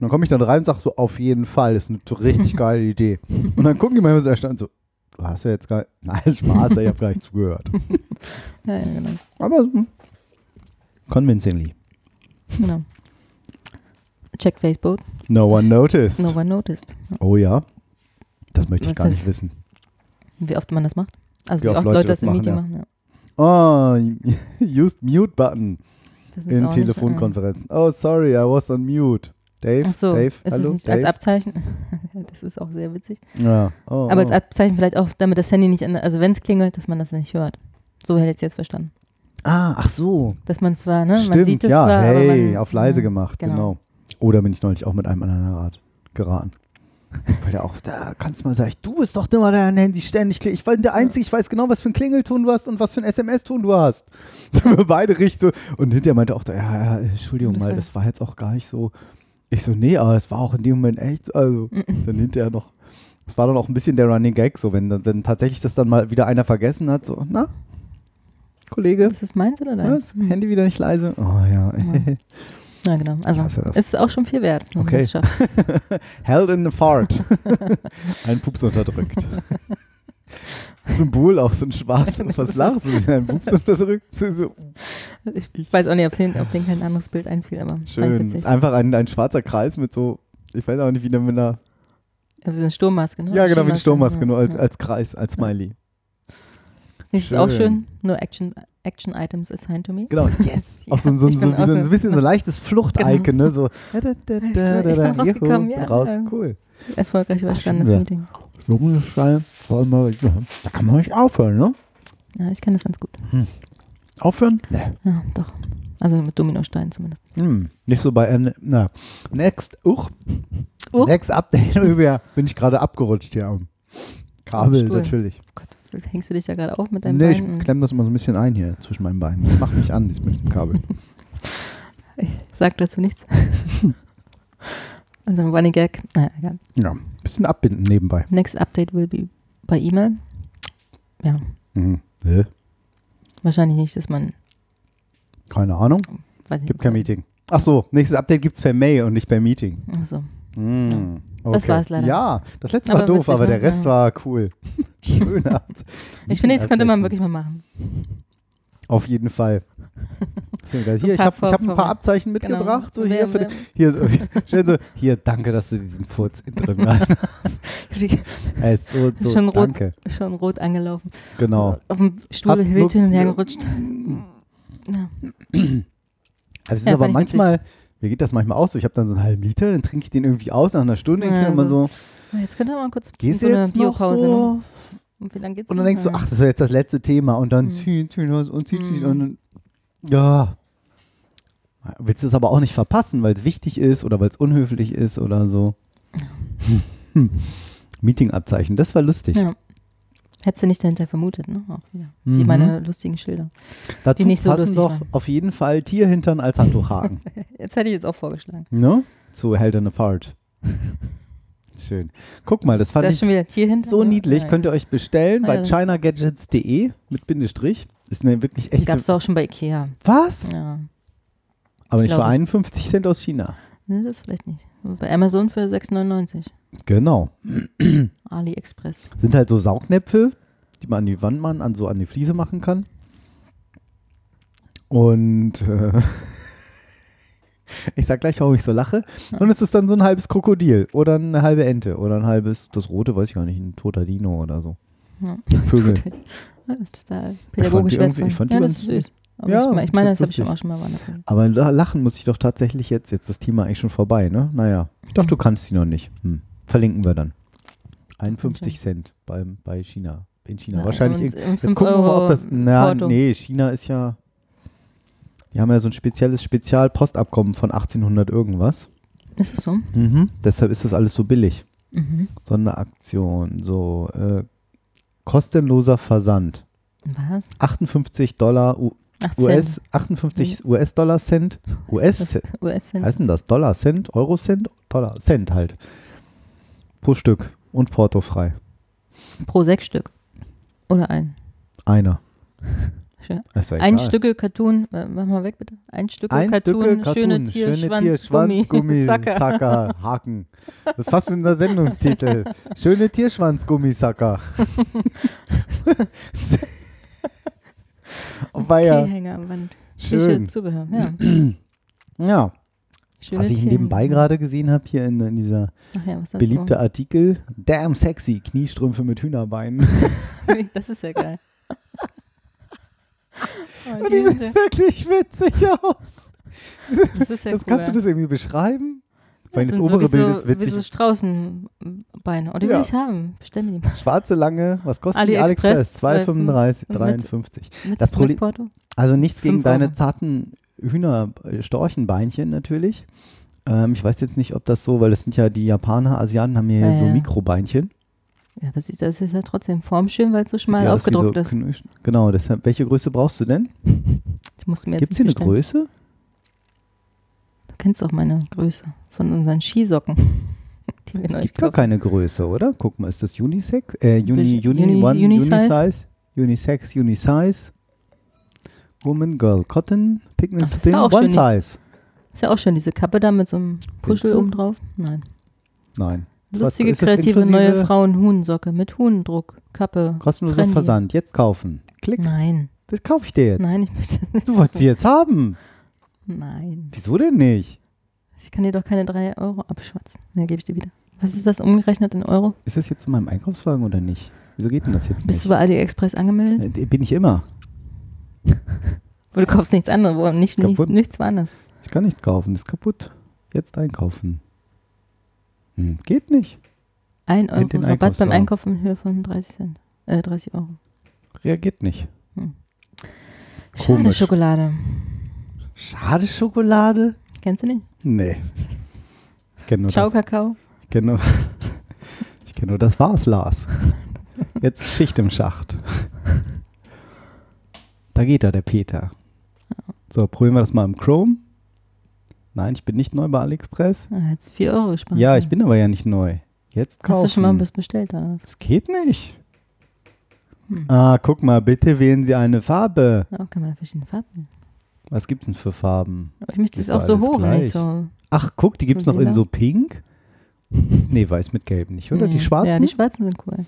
dann komme ich dann rein und sage so, auf jeden Fall, das ist eine richtig geile Idee. Und dann gucken die manchmal so erstaunt so, du hast ja jetzt gar Nein, Spaß, ich habe gar nicht zugehört. Ja, ja, genau. Aber hm. convincingly. genau. Check Facebook. No one noticed. No one noticed. Oh ja. Das möchte ich Was gar nicht wissen. Wie oft man das macht? Also Wie oft Leute Leute das das im machen, Meeting ja. machen. Ja. Oh, used mute button in Telefonkonferenzen. Oh, sorry, I was on mute. Dave, Ach so, Dave, ist hallo, es nicht Dave. als Abzeichen? das ist auch sehr witzig. ja. oh, Aber als oh. Abzeichen vielleicht auch, damit das Handy nicht, an, also wenn es klingelt, dass man das nicht hört. So hätte ich es jetzt verstanden. Ah, ach so. Dass man zwar, ne, man Stimmt, sieht es ja. zwar, hey, man, auf leise ja, gemacht, genau. genau. Oder bin ich neulich auch mit einem anderen Rat geraten. Weil der auch, da kannst du mal sagen, du bist doch immer dein Handy ständig. Ich bin der Einzige, ich weiß genau, was für ein Klingelton du hast und was für ein SMS-Ton du hast. Sind wir beide richtig so. Und hinterher meinte auch, der, ja, ja, Entschuldigung Das mal, war- das war jetzt auch gar nicht so. Ich so, nee, aber es war auch in dem Moment echt, so. also dann hinterher noch. Es war dann auch ein bisschen der Running Gag, so wenn, dann- tatsächlich das dann mal wieder einer vergessen hat, so, na, Kollege, Das ist meins oder deins? was? Handy wieder nicht leise? Oh ja. Ja, genau. Also ist auch schon viel wert. wenn man Okay. Held in the fart. ein Pups unterdrückt. Symbol auch so ein schwarz. Was lachst du? Ein Pups unterdrückt? Ich weiß auch nicht, ob den, ob den kein anderes Bild einfiel, aber Schön. Ist einfach ein, ein schwarzer Kreis mit so, ich weiß auch nicht, wie der mit einer, Ja, wie so eine Sturmmaske, ne? ja genau, wie eine Sturmmaske, nur als, Ja. als Kreis, als Smiley. Das ist auch schön. schön. No action, action items assigned to me. Genau, yes. Auch so, so, ich so, so, auch ein so- bisschen so leichtes Flucht-Icon, ne? So, da, da, da, da, bin rausgekommen, ja, raus, cool. Erfolgreich überstanden, das. Meeting. Ja, da kann man nicht aufhören, ne? Ja, ich kenne das ganz gut. Aufhören? Ne. Ja, doch. Also mit Dominosteinen zumindest. Hm, nicht so bei, N- na, next, uch, Uch. next Update, bin ich gerade abgerutscht hier am Kabel, natürlich. Oh Gott, hängst du dich da gerade auf mit deinem Nee, ich Bein? klemm das immer so ein bisschen ein hier zwischen meinen Beinen. Das macht mich an, das mit dem Kabel. Ich sag dazu nichts. also ein Running Gag. Naja, egal. Ja, ein bisschen abbinden nebenbei. Next update will be by E-Mail. Ja, Mhm. Hä? wahrscheinlich nicht, dass man, Keine Ahnung, weiß ich gibt kein Meeting. Ach so, nächstes Update gibt's per Mail und nicht per Meeting. Achso. Mm, Das okay. war's leider. Ja, das letzte Aber war doof, witzig, aber ne? der Rest Ja. war cool. Schön. Ich finde, das könnte man wirklich mal machen. Auf jeden Fall. Deswegen, hier, So ich habe hab ein paar Abzeichen Genau. mitgebracht. So Wer- hier, für, hier, so, schön so, hier, danke, dass du diesen Furz in drin hast. Ey, ist so, so, schon rot. danke. Schon rot angelaufen. Genau. Auf dem Stuhl hin und her gerutscht. Ja. Aber es ist Ja, aber manchmal, mir geht das manchmal auch so, ich habe dann so einen halben Liter, dann trinke ich den irgendwie aus nach einer Stunde. Ich Ja, immer so. Jetzt könnt ihr mal kurz gehst so jetzt noch so? Ne? Und wie lange geht's Und dann denkst du, ach, das war jetzt das letzte Thema. Und dann Mhm. ziehen, ziehen und zieht sich Mhm. und dann, ja. Willst du es aber auch nicht verpassen, weil es wichtig ist oder weil es unhöflich ist oder so. Hm. Meeting-Abzeichen, das war lustig. Ja. Hättest du nicht dahinter vermutet, ne? Auch wieder. Wie Mhm. meine lustigen Schilder. Dazu die so passen doch waren. auf jeden Fall Tierhintern als Handtuchhaken. Jetzt hätte ich jetzt auch vorgeschlagen. ne? Zu Held in a Fart. Schön. Guck mal, das fand da ist ich so ne? niedlich. Ja, Könnt ihr euch bestellen bei ja, das- chinagadgets.de mit Bindestrich. Ist eine wirklich Das echte. gab es auch schon bei Ikea. Was? Ja. Aber nicht für Glaub ich. 51 Cent aus China. Nee, das vielleicht nicht. Bei Amazon für 6,99. Genau. AliExpress. Sind halt so Saugnäpfe, die man an die Wand machen, an so an die Fliese machen kann. Und äh, ich sag gleich, warum ich so lache. Und es ist dann so ein halbes Krokodil oder eine halbe Ente oder ein halbes, das rote weiß ich gar nicht, ein toter Dino oder so. Ja. Vögel. Das ist total pädagogisch irgendwie- wertvoll. ich fand die ja, das ist süß. Aber Ja, ich, ich ich meine, fand's das habe ich schon auch schon mal woanders gesehen. Aber la- lachen muss ich doch tatsächlich jetzt. Jetzt ist das Thema eigentlich schon vorbei, ne? Naja. Ich dachte, du kannst die noch nicht. Hm. Verlinken wir dann. 51 Cent beim, bei China. In China. Ja, Wahrscheinlich. Jetzt gucken wir mal, ob Euro das. Na, Porto. nee, China ist ja. Die haben ja so ein spezielles Spezialpostabkommen von 1800 irgendwas. Ist es so? Mhm. Deshalb ist das alles so billig. Mhm. Sonderaktion, so äh, kostenloser Versand. Was? 58 Dollar U Ach, US, 58 US-Dollar Cent. US, US sind. heißt denn das? Dollar, Cent, Euro, Cent? Dollar, Cent halt. Pro Stück und portofrei. Pro sechs Stück. Oder ein. Einer. Ja Ein egal. Stücke Cartoon, mach mal weg bitte. Ein Stücke Ein Cartoon, Stücke Cartoon, schöne Tier, schöne Schwanz, Tier, Schwanz, Gummi, Sacker. Sacker, Haken. Das ist fast wie unser Sendungstitel. Schöne Tierschwanz, Gummi, Sacker. War Keyhänger am Wand. schön. Zubehör. Ja. Ja, Schöne was ich Tierhänger. nebenbei gerade gesehen habe hier in, in dieser ja, beliebte Artikel. Damn sexy, Kniestrümpfe mit Hühnerbeinen. so? Das ist ja geil. Oh, Und die sehen ja- wirklich witzig aus. das ist ja das cool. kannst du ja. das irgendwie beschreiben? Weil das das obere wirklich Bild so, ist Wie witzig. so Straußenbeine. Oh, die Ja. will ich haben. Bestell mir die mal. Schwarze Lange, was kostet die AliExpress, AliExpress? 2,35, mit- 53. Mit, Das Problem-. Also nichts gegen deine zarten Hühner-Storchenbeinchen natürlich. Ähm, ich weiß jetzt nicht, ob das so, weil das sind ja die Japaner, Asiaten haben ja, Ja, so ja. Mikrobeinchen. Ja, das ist, das ist ja trotzdem formschön, weil es so schmal aufgedruckt so ist. Genau, deshalb, welche Größe brauchst du denn? Gibt es hier eine. Größe? Du kennst auch meine Größe von unseren Skisocken. Es gibt gar keine Größe, oder? Guck mal, ist das Unisex? Äh, Uni. Uni, Uni- One, Unisize? Unisize? Unisex, Unisize. Woman, Girl, Cotton, Pigment Ach, Thin, One Size. Ist ja auch schön, diese Kappe da mit so einem Puschel du? oben drauf. Nein. Nein. Lustige, das kreative neue Frauen-Huhnsocke mit Huhndruck, Kappe. Kostenloser trendy. Versand. Jetzt kaufen. Klick. Nein, Das kaufe ich dir jetzt. nein, ich möchte das nicht. Du wolltest sie jetzt haben. Nein. Wieso denn nicht? Ich kann dir doch keine drei Euro abschwatzen. Ne, gebe ich dir wieder. Was ist das umgerechnet in Euro? Ist das jetzt in meinem Einkaufswagen oder nicht? Wieso geht denn das jetzt Bist du nicht? bei AliExpress angemeldet? Äh, Bin ich immer. Wo du kaufst nichts anderes, wo nicht, nicht, nichts woanders. Ich kann nichts kaufen. Ist kaputt. Jetzt einkaufen. Hm, geht nicht. Ein Euro Rabatt beim. Einkaufen in Höhe von 30 Cent. Äh, 30 Euro. Reagiert nicht. Schade Komisch. Schokolade. Schade Schokolade? Kennst du nicht? Nee. Ich kenne nur, Ciao das, Kakao. ich kenn nur, ich kenn nur das war's, Lars. Jetzt Schicht im Schacht. Da geht er, der Peter. So, probieren wir das mal im Chrome. Nein, ich bin nicht neu bei AliExpress. Ah, jetzt 4 Euro gespart. Ja, ich bin aber ja nicht neu. Jetzt kaufen. Hast du schon mal was bestellt oder was? Das geht nicht. Hm. Ah, guck mal, bitte wählen Sie eine Farbe. Ja, kann man verschiedene Farben. Was gibt's denn für Farben? Aber ich möchte es auch so hoch, gleich. nicht so. Ach, guck, die gibt's noch in so pink. Nee, weiß mit gelb nicht, oder? Die Nee. schwarzen? Ja, die schwarzen sind cool.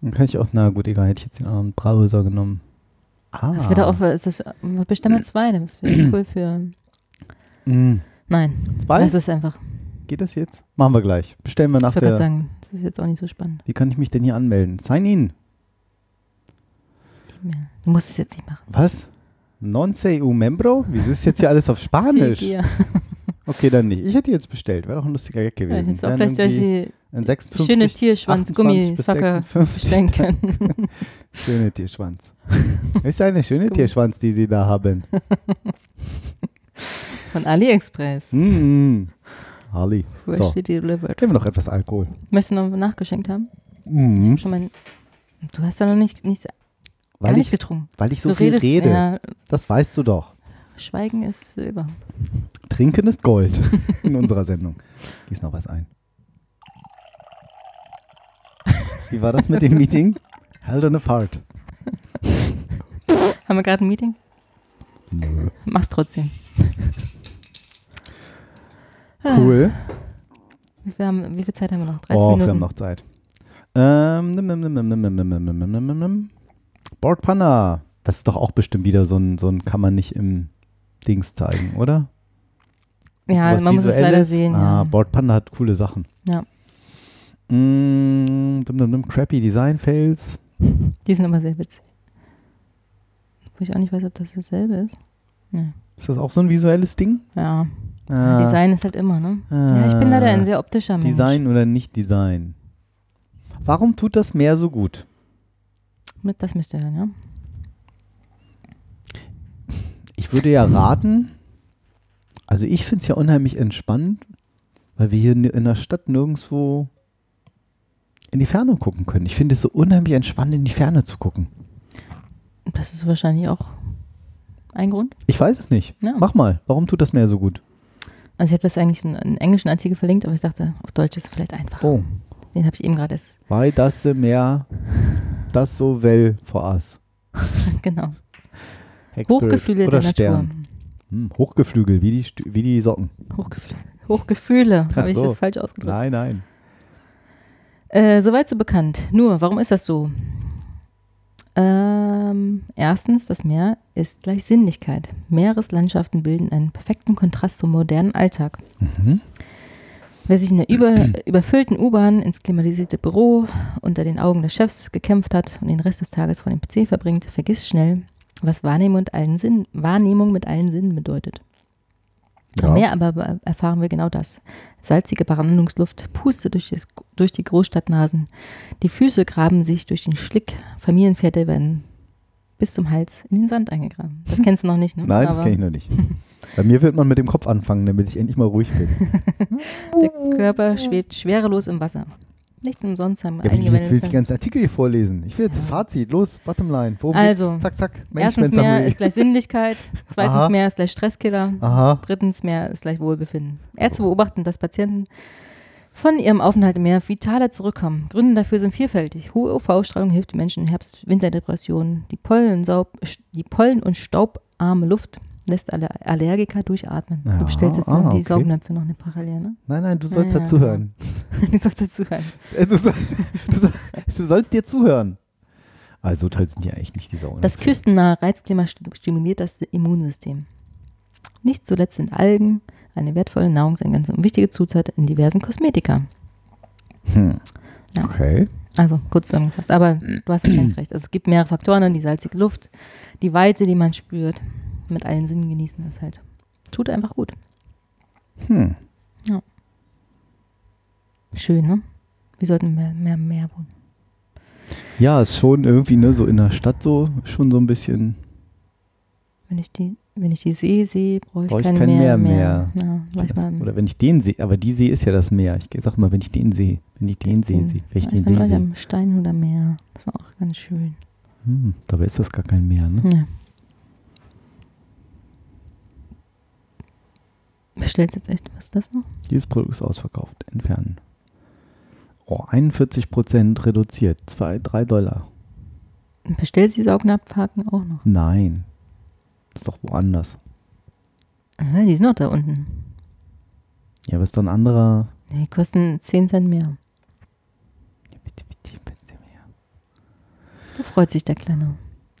Dann kann ich auch, na gut, egal, hätte ich jetzt den anderen Browser genommen. Ah. Das wäre auch, ist das, bestell mal zwei, das wäre cool für. Mm. Nein, Zwei? das ist einfach. Geht das jetzt? Machen wir gleich. Bestellen wir nach Ich der. sagen, das ist jetzt auch nicht so spannend. Wie kann ich mich denn hier anmelden? Sign in. Nicht mehr. Du musst es jetzt nicht machen. Was? Non sei un membro? Wieso ist jetzt hier alles auf Spanisch? Okay, dann nicht. Ich hätte jetzt bestellt. Wäre doch ein lustiger Gag Ja, gewesen. jetzt auch gleich ein 56, schöne 28 bis Tierschwanz-Gummisocker 56. bestellen können. Schöne Tierschwanz. ist eine schöne Tierschwanz, die Sie da haben. Von AliExpress. Mm. Ali. So, delivered. nehmen wir noch etwas Alkohol. Möchtest du noch nachgeschenkt haben? Mhm. Schon mal, du hast ja noch nicht, nicht gar Weil, nicht ich, getrunken. weil ich so du viel redest, rede. Ja, Das weißt du doch. Schweigen ist Silber. Trinken ist Gold in unserer Sendung. Gieß noch was ein. Wie war das mit dem Meeting? Held on a fart. Haben wir gerade ein Meeting? Nö. Mach's trotzdem. Cool. Wie viel, haben, wie viel Zeit haben wir noch? 13 oh, Minuten. wir haben noch Zeit. Ähm, Board Das ist doch auch bestimmt wieder so ein, so ein kann man nicht im Dings zeigen, oder? Ja, man muss es leider sehen. Ah, ja. Board hat coole Sachen. Ja. Mm, dim, dim, dim, crappy Design Fails. Die sind immer sehr witzig. Wo ich auch nicht weiß, ob das dasselbe ist. Nee. Ist das auch so ein visuelles Ding? Ja, Ah, Design ist halt immer, ne? ja, ich bin leider ein sehr optischer Mensch. Design oder nicht Design? Warum tut das mehr so gut? Mit, das müsst ihr hören, ja? Ich würde ja raten, also ich finde es ja unheimlich entspannend, weil wir hier in der Stadt nirgendwo in die Ferne gucken können. Ich finde es so unheimlich entspannend, in die Ferne zu gucken. Das ist wahrscheinlich auch ein Grund. Ich weiß es nicht. Ja. Mach mal. Warum tut das mehr so gut? Also ich hatte das eigentlich in einen englischen Artikel verlinkt, aber ich dachte, auf Deutsch ist es vielleicht einfacher. Oh, Den habe ich eben gerade weil das mehr das so well for us. genau. Hexpirit Hochgefühle oder der Stern. Natur. Hm, Hochgeflügel, wie die, wie die Socken. Hochgefühle. Hochgefühle. Habe ich so. das falsch ausgedrückt? Nein, nein. Äh, soweit so bekannt. Nur, warum ist das so? Ähm, erstens, das Meer ist gleich Sinnlichkeit. Meereslandschaften bilden einen perfekten Kontrast zum modernen Alltag. Mhm. Wer sich in der über, überfüllten U-Bahn ins klimatisierte Büro unter den Augen des Chefs gekämpft hat und den Rest des Tages vor dem PC verbringt, vergisst schnell, was Wahrnehmung, mit allen Sinn, Wahrnehmung mit allen Sinnen bedeutet. Am Meer aber be- erfahren wir genau das. Salzige Brandungsluft pustet durch, das, durch die Großstadtnasen. Die Füße graben sich durch den Schlick. Familienpferde werden bis zum Hals in den Sand eingegraben. Das kennst du noch nicht, ne? Nein, das Aber kenne ich noch nicht. Bei mir wird man mit dem Kopf anfangen, damit ich endlich mal ruhig bin. Der Körper schwebt schwerelos im Wasser. Nicht umsonst haben Ja, wie, einige jetzt will ich den ganzen Artikel hier vorlesen. Ich will jetzt das Fazit. Los, Bottomline. Worum Also, geht's? Zack, zack. Erstens, Samuel. ist gleich Sinnlichkeit. Zweitens, Aha. Meer ist gleich Stresskiller. Aha. Drittens, Meer ist gleich Wohlbefinden. Ärzte beobachten, dass Patienten von ihrem Aufenthalt im Meer vitaler zurückkommen. Gründe dafür sind vielfältig. Hohe UV-Strahlung hilft den Menschen in Herbst-Winterdepressionen. Die Pollen, Saub, die Pollen- und staubarme Luft lässt alle Allergiker durchatmen. Ja, du bestellst jetzt ah, die okay. Saugnäpfe noch eine Parallel, ne? Nein, nein, du sollst Ja, dazu ja, hören. Die sollst du zuhören. Äh, Du, soll, du, soll, du sollst dir zuhören. Also toll sind die eigentlich nicht die Saugen. Das küstennahe Reizklima st- stimuliert das Immunsystem. Nicht zuletzt sind Algen eine wertvolle Nahrungsergänzung und wichtige Zutat in diversen Kosmetika. Hm. Ja. Okay. Also kurz zusammengefasst, aber du hast wahrscheinlich recht. Also es gibt mehrere Faktoren, die salzige Luft, die Weite, die man spürt, mit allen Sinnen genießen, das halt tut einfach gut. Hm. Schön, ne? Wir sollten mehr, mehr, mehr wohnen. Ja, ist schon irgendwie, ne, so in der Stadt so, schon so ein bisschen. Wenn ich die, wenn ich die See sehe, brauche ich, Brauch ich kein, kein Meer Meer mehr. Ja, manchmal, Oder wenn ich den sehe, aber die See ist ja das Meer. Ich sag mal, wenn ich den sehe, wenn ich den See sehe, wenn ich den See mal sehe. am Stein oder Meer. Das war auch ganz schön. Hm, dabei ist das gar kein Meer, ne? Ja. Bestellst jetzt echt, was ist das noch? Dieses Produkt ist ausverkauft. Entfernen. Oh, 41% reduziert. 2, 3 Dollar. Bestellst die Saugnapfhaken auch noch? Nein. Ist doch woanders. Ja, die sind noch da unten. Ja, aber ist doch ein anderer. Die kosten 10 Cent mehr. Bitte, bitte, bitte mehr. Da freut sich der Kleine.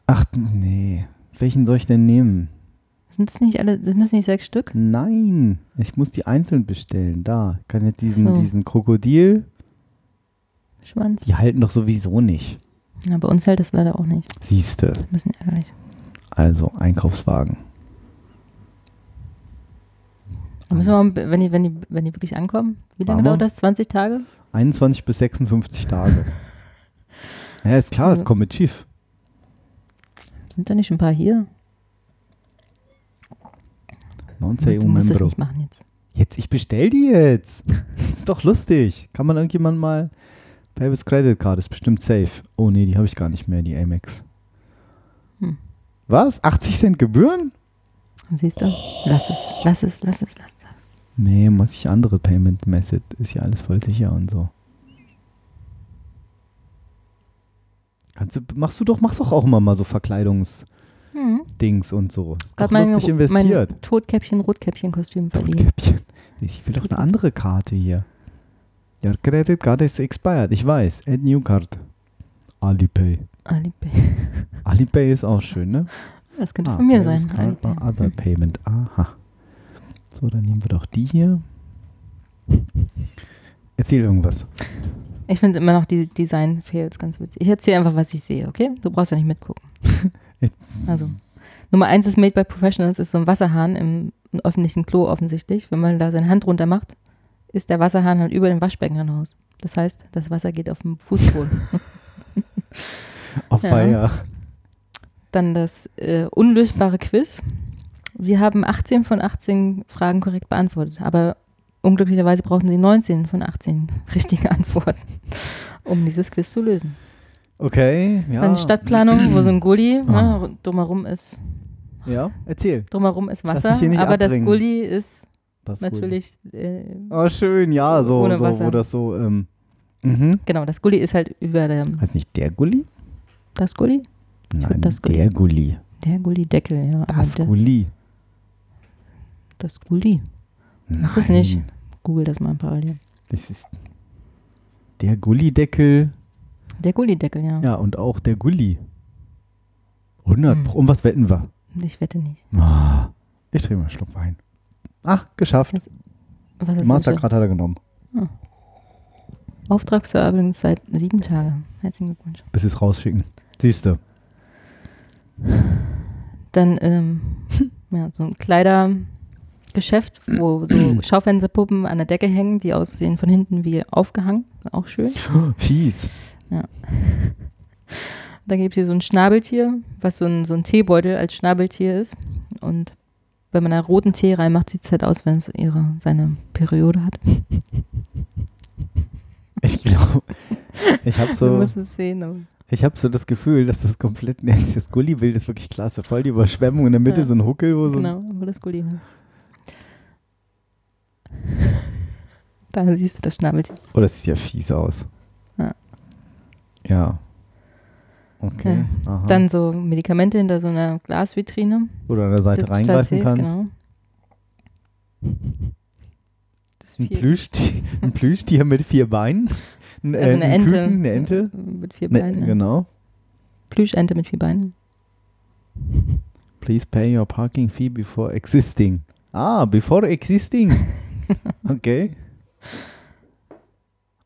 Ach, nee. Welchen soll ich denn nehmen? Sind das nicht alle, sind das nicht sechs Stück? Nein. Ich muss die einzeln bestellen. Da. Ich kann jetzt diesen, So. diesen Krokodil. Schwanz? Die halten doch sowieso nicht. Ja, bei uns hält das leider auch nicht. Siehste. Ein bisschen ärgerlich. Also, Einkaufswagen. Müssen wir mal, wenn die, wenn die, wenn die wirklich ankommen, wie lange dauert das? 20 Tage? 21 bis 56 Tage. ja, ist klar, es Also- kommt mit Schiff. Sind da nicht schon ein paar hier? Non sei du musst das nicht machen jetzt. Jetzt, ich bestell die jetzt. ist doch lustig. Kann man irgendjemand mal. Pavis Credit Card ist bestimmt safe. Oh nee, die habe ich gar nicht mehr, die Amex. Hm. Was? 80 Cent Gebühren? Siehst du? Lass es, lass es, lass es, lass es. Nee, muss ich andere Payment Method. Ist ja alles voll sicher und so. Kannst du, machst du doch, machst doch auch immer mal so Verkleidungsdings Hm. und so. Ist doch mein, lustig investiert. mein Totkäppchen, Rotkäppchen-Kostüm verliehen. Rotkäppchen. Ich will doch eine andere Karte hier. Credit card is expired. Ich weiß. Add new card. Alipay. Alipay. Alipay ist auch schön, ne? Das könnte Ah, von mir sein. Alipay. Other Payment. Aha. So, dann nehmen wir doch die hier. Erzähl irgendwas. Ich finde immer noch die Design-Fails ganz witzig. Ich erzähle einfach, was ich sehe, okay? Du brauchst ja nicht mitgucken. Also, Nummer eins ist Made by Professionals, ist so ein Wasserhahn im, im öffentlichen Klo offensichtlich. Wenn man da seine Hand runter macht, ist der Wasserhahn halt über dem Waschbecken hinaus. Das heißt, das Wasser geht auf den Fußboden. Auf Ja. Feier. Dann das äh, unlösbare Quiz. Sie haben 18 von 18 Fragen korrekt beantwortet, aber unglücklicherweise brauchen Sie 19 von 18 richtige Antworten, um dieses Quiz zu lösen. Okay, ja. Dann Stadtplanung, wo so ein Gully, Ah. ne, drumherum ist, Ja, erzähl. drumherum ist Wasser, aber das abbringen. Gully ist Das ist gut. natürlich, äh, Oh, schön, ja, so, Ohne so Wasser. wo das so, ähm, mhm. genau, das Gully ist halt über dem, Heißt nicht der Gulli? das Gully? Nein, das Gulli. der Gulli. Der Gully-Deckel, ja. Das der, Gulli. das Gully. Das ist nicht. Google das mal parallel. Das ist der Gullideckel. Der Gully-Deckel, ja. Ja, und auch der Gulli. 100 Hm. Pro. Um was wetten wir? Ich wette nicht. Ah, ich trinke mal einen Schluck Wein. Ah, geschafft. Was du Mastercard hat er genommen. bestellt? Auftragsverarbeitung seit sieben Tagen. Herzlichen Glückwunsch. Bis sie es rausschicken. Siehst du. Dann ähm, ja, so ein Kleidergeschäft, wo so Schaufensterpuppen an der Decke hängen, die aussehen von hinten wie aufgehangen. Auch schön. Fies. Dann gibt es hier so ein Schnabeltier, was so ein, so ein Teebeutel als Schnabeltier ist. Und wenn man da roten Tee reinmacht, sieht es halt aus, wenn es ihre, seine Periode hat. Ich glaube, ich habe Du so, musst es sehen. aber- ich habe so das Gefühl, dass das komplett, das Gulli-Bild ist wirklich klasse. Voll die Überschwemmung in der Mitte, Ja. so ein Huckel, wo so Genau, wo das Gulli hat. Da siehst du das Schnabeltier. Oh, das sieht ja fies aus. Ja. Ja. Okay. Aha. Dann so Medikamente hinter so einer Glasvitrine. Wo du an der Seite Das reingreifen total kannst. Genau. Ein, Plüschtier, ein Plüschtier mit vier Beinen. Ein, Also äh, eine ein Ente. Küken, eine Ente. Mit vier Ne, Beinen. ja. Genau. Plüschente mit vier Beinen. Please pay your parking fee before existing. Ah, before existing. Okay.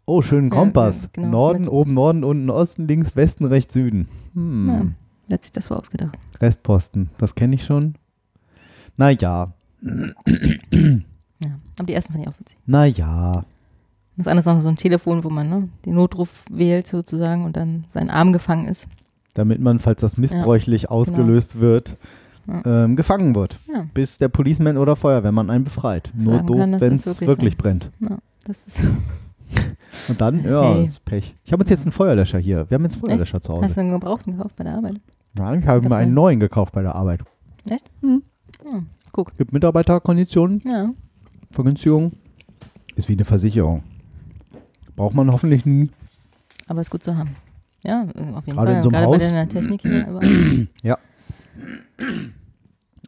Oh, schönen Ja, Kompass. ja, genau. Norden, Mit- oben Norden, unten Osten, links Westen, rechts Süden. Hm. Ja, wer hat sich das so ausgedacht? Restposten, das kenne ich schon. Naja, Ja. Aber die ersten fand ich auch witzig. naja. Das andere ist noch so ein Telefon, wo man ne, den Notruf wählt sozusagen und dann sein Arm gefangen ist. Damit man, falls das missbräuchlich ausgelöst wird, Ja. ähm, gefangen wird. Ja, Bis der Policeman oder Feuerwehrmann einen befreit. Nur Sagen doof, wenn es wirklich wirklich so. brennt. ja das ist. Und dann, ja, Hey. ist Pech. Ich habe uns jetzt einen Feuerlöscher hier. Wir haben jetzt einen Feuerlöscher zu Hause. Hast du einen gebrauchten gekauft bei der Arbeit? Nein, ich habe mir einen ja. neuen gekauft bei der Arbeit. Hm, Gibt Mitarbeiterkonditionen, ja. Vergünstigung. Ist wie eine Versicherung. Braucht man hoffentlich nie. Aber ist gut zu haben. Ja, auf jeden Gerade in Fall. so einem Gerade bei Haus. der Technik hier. Aber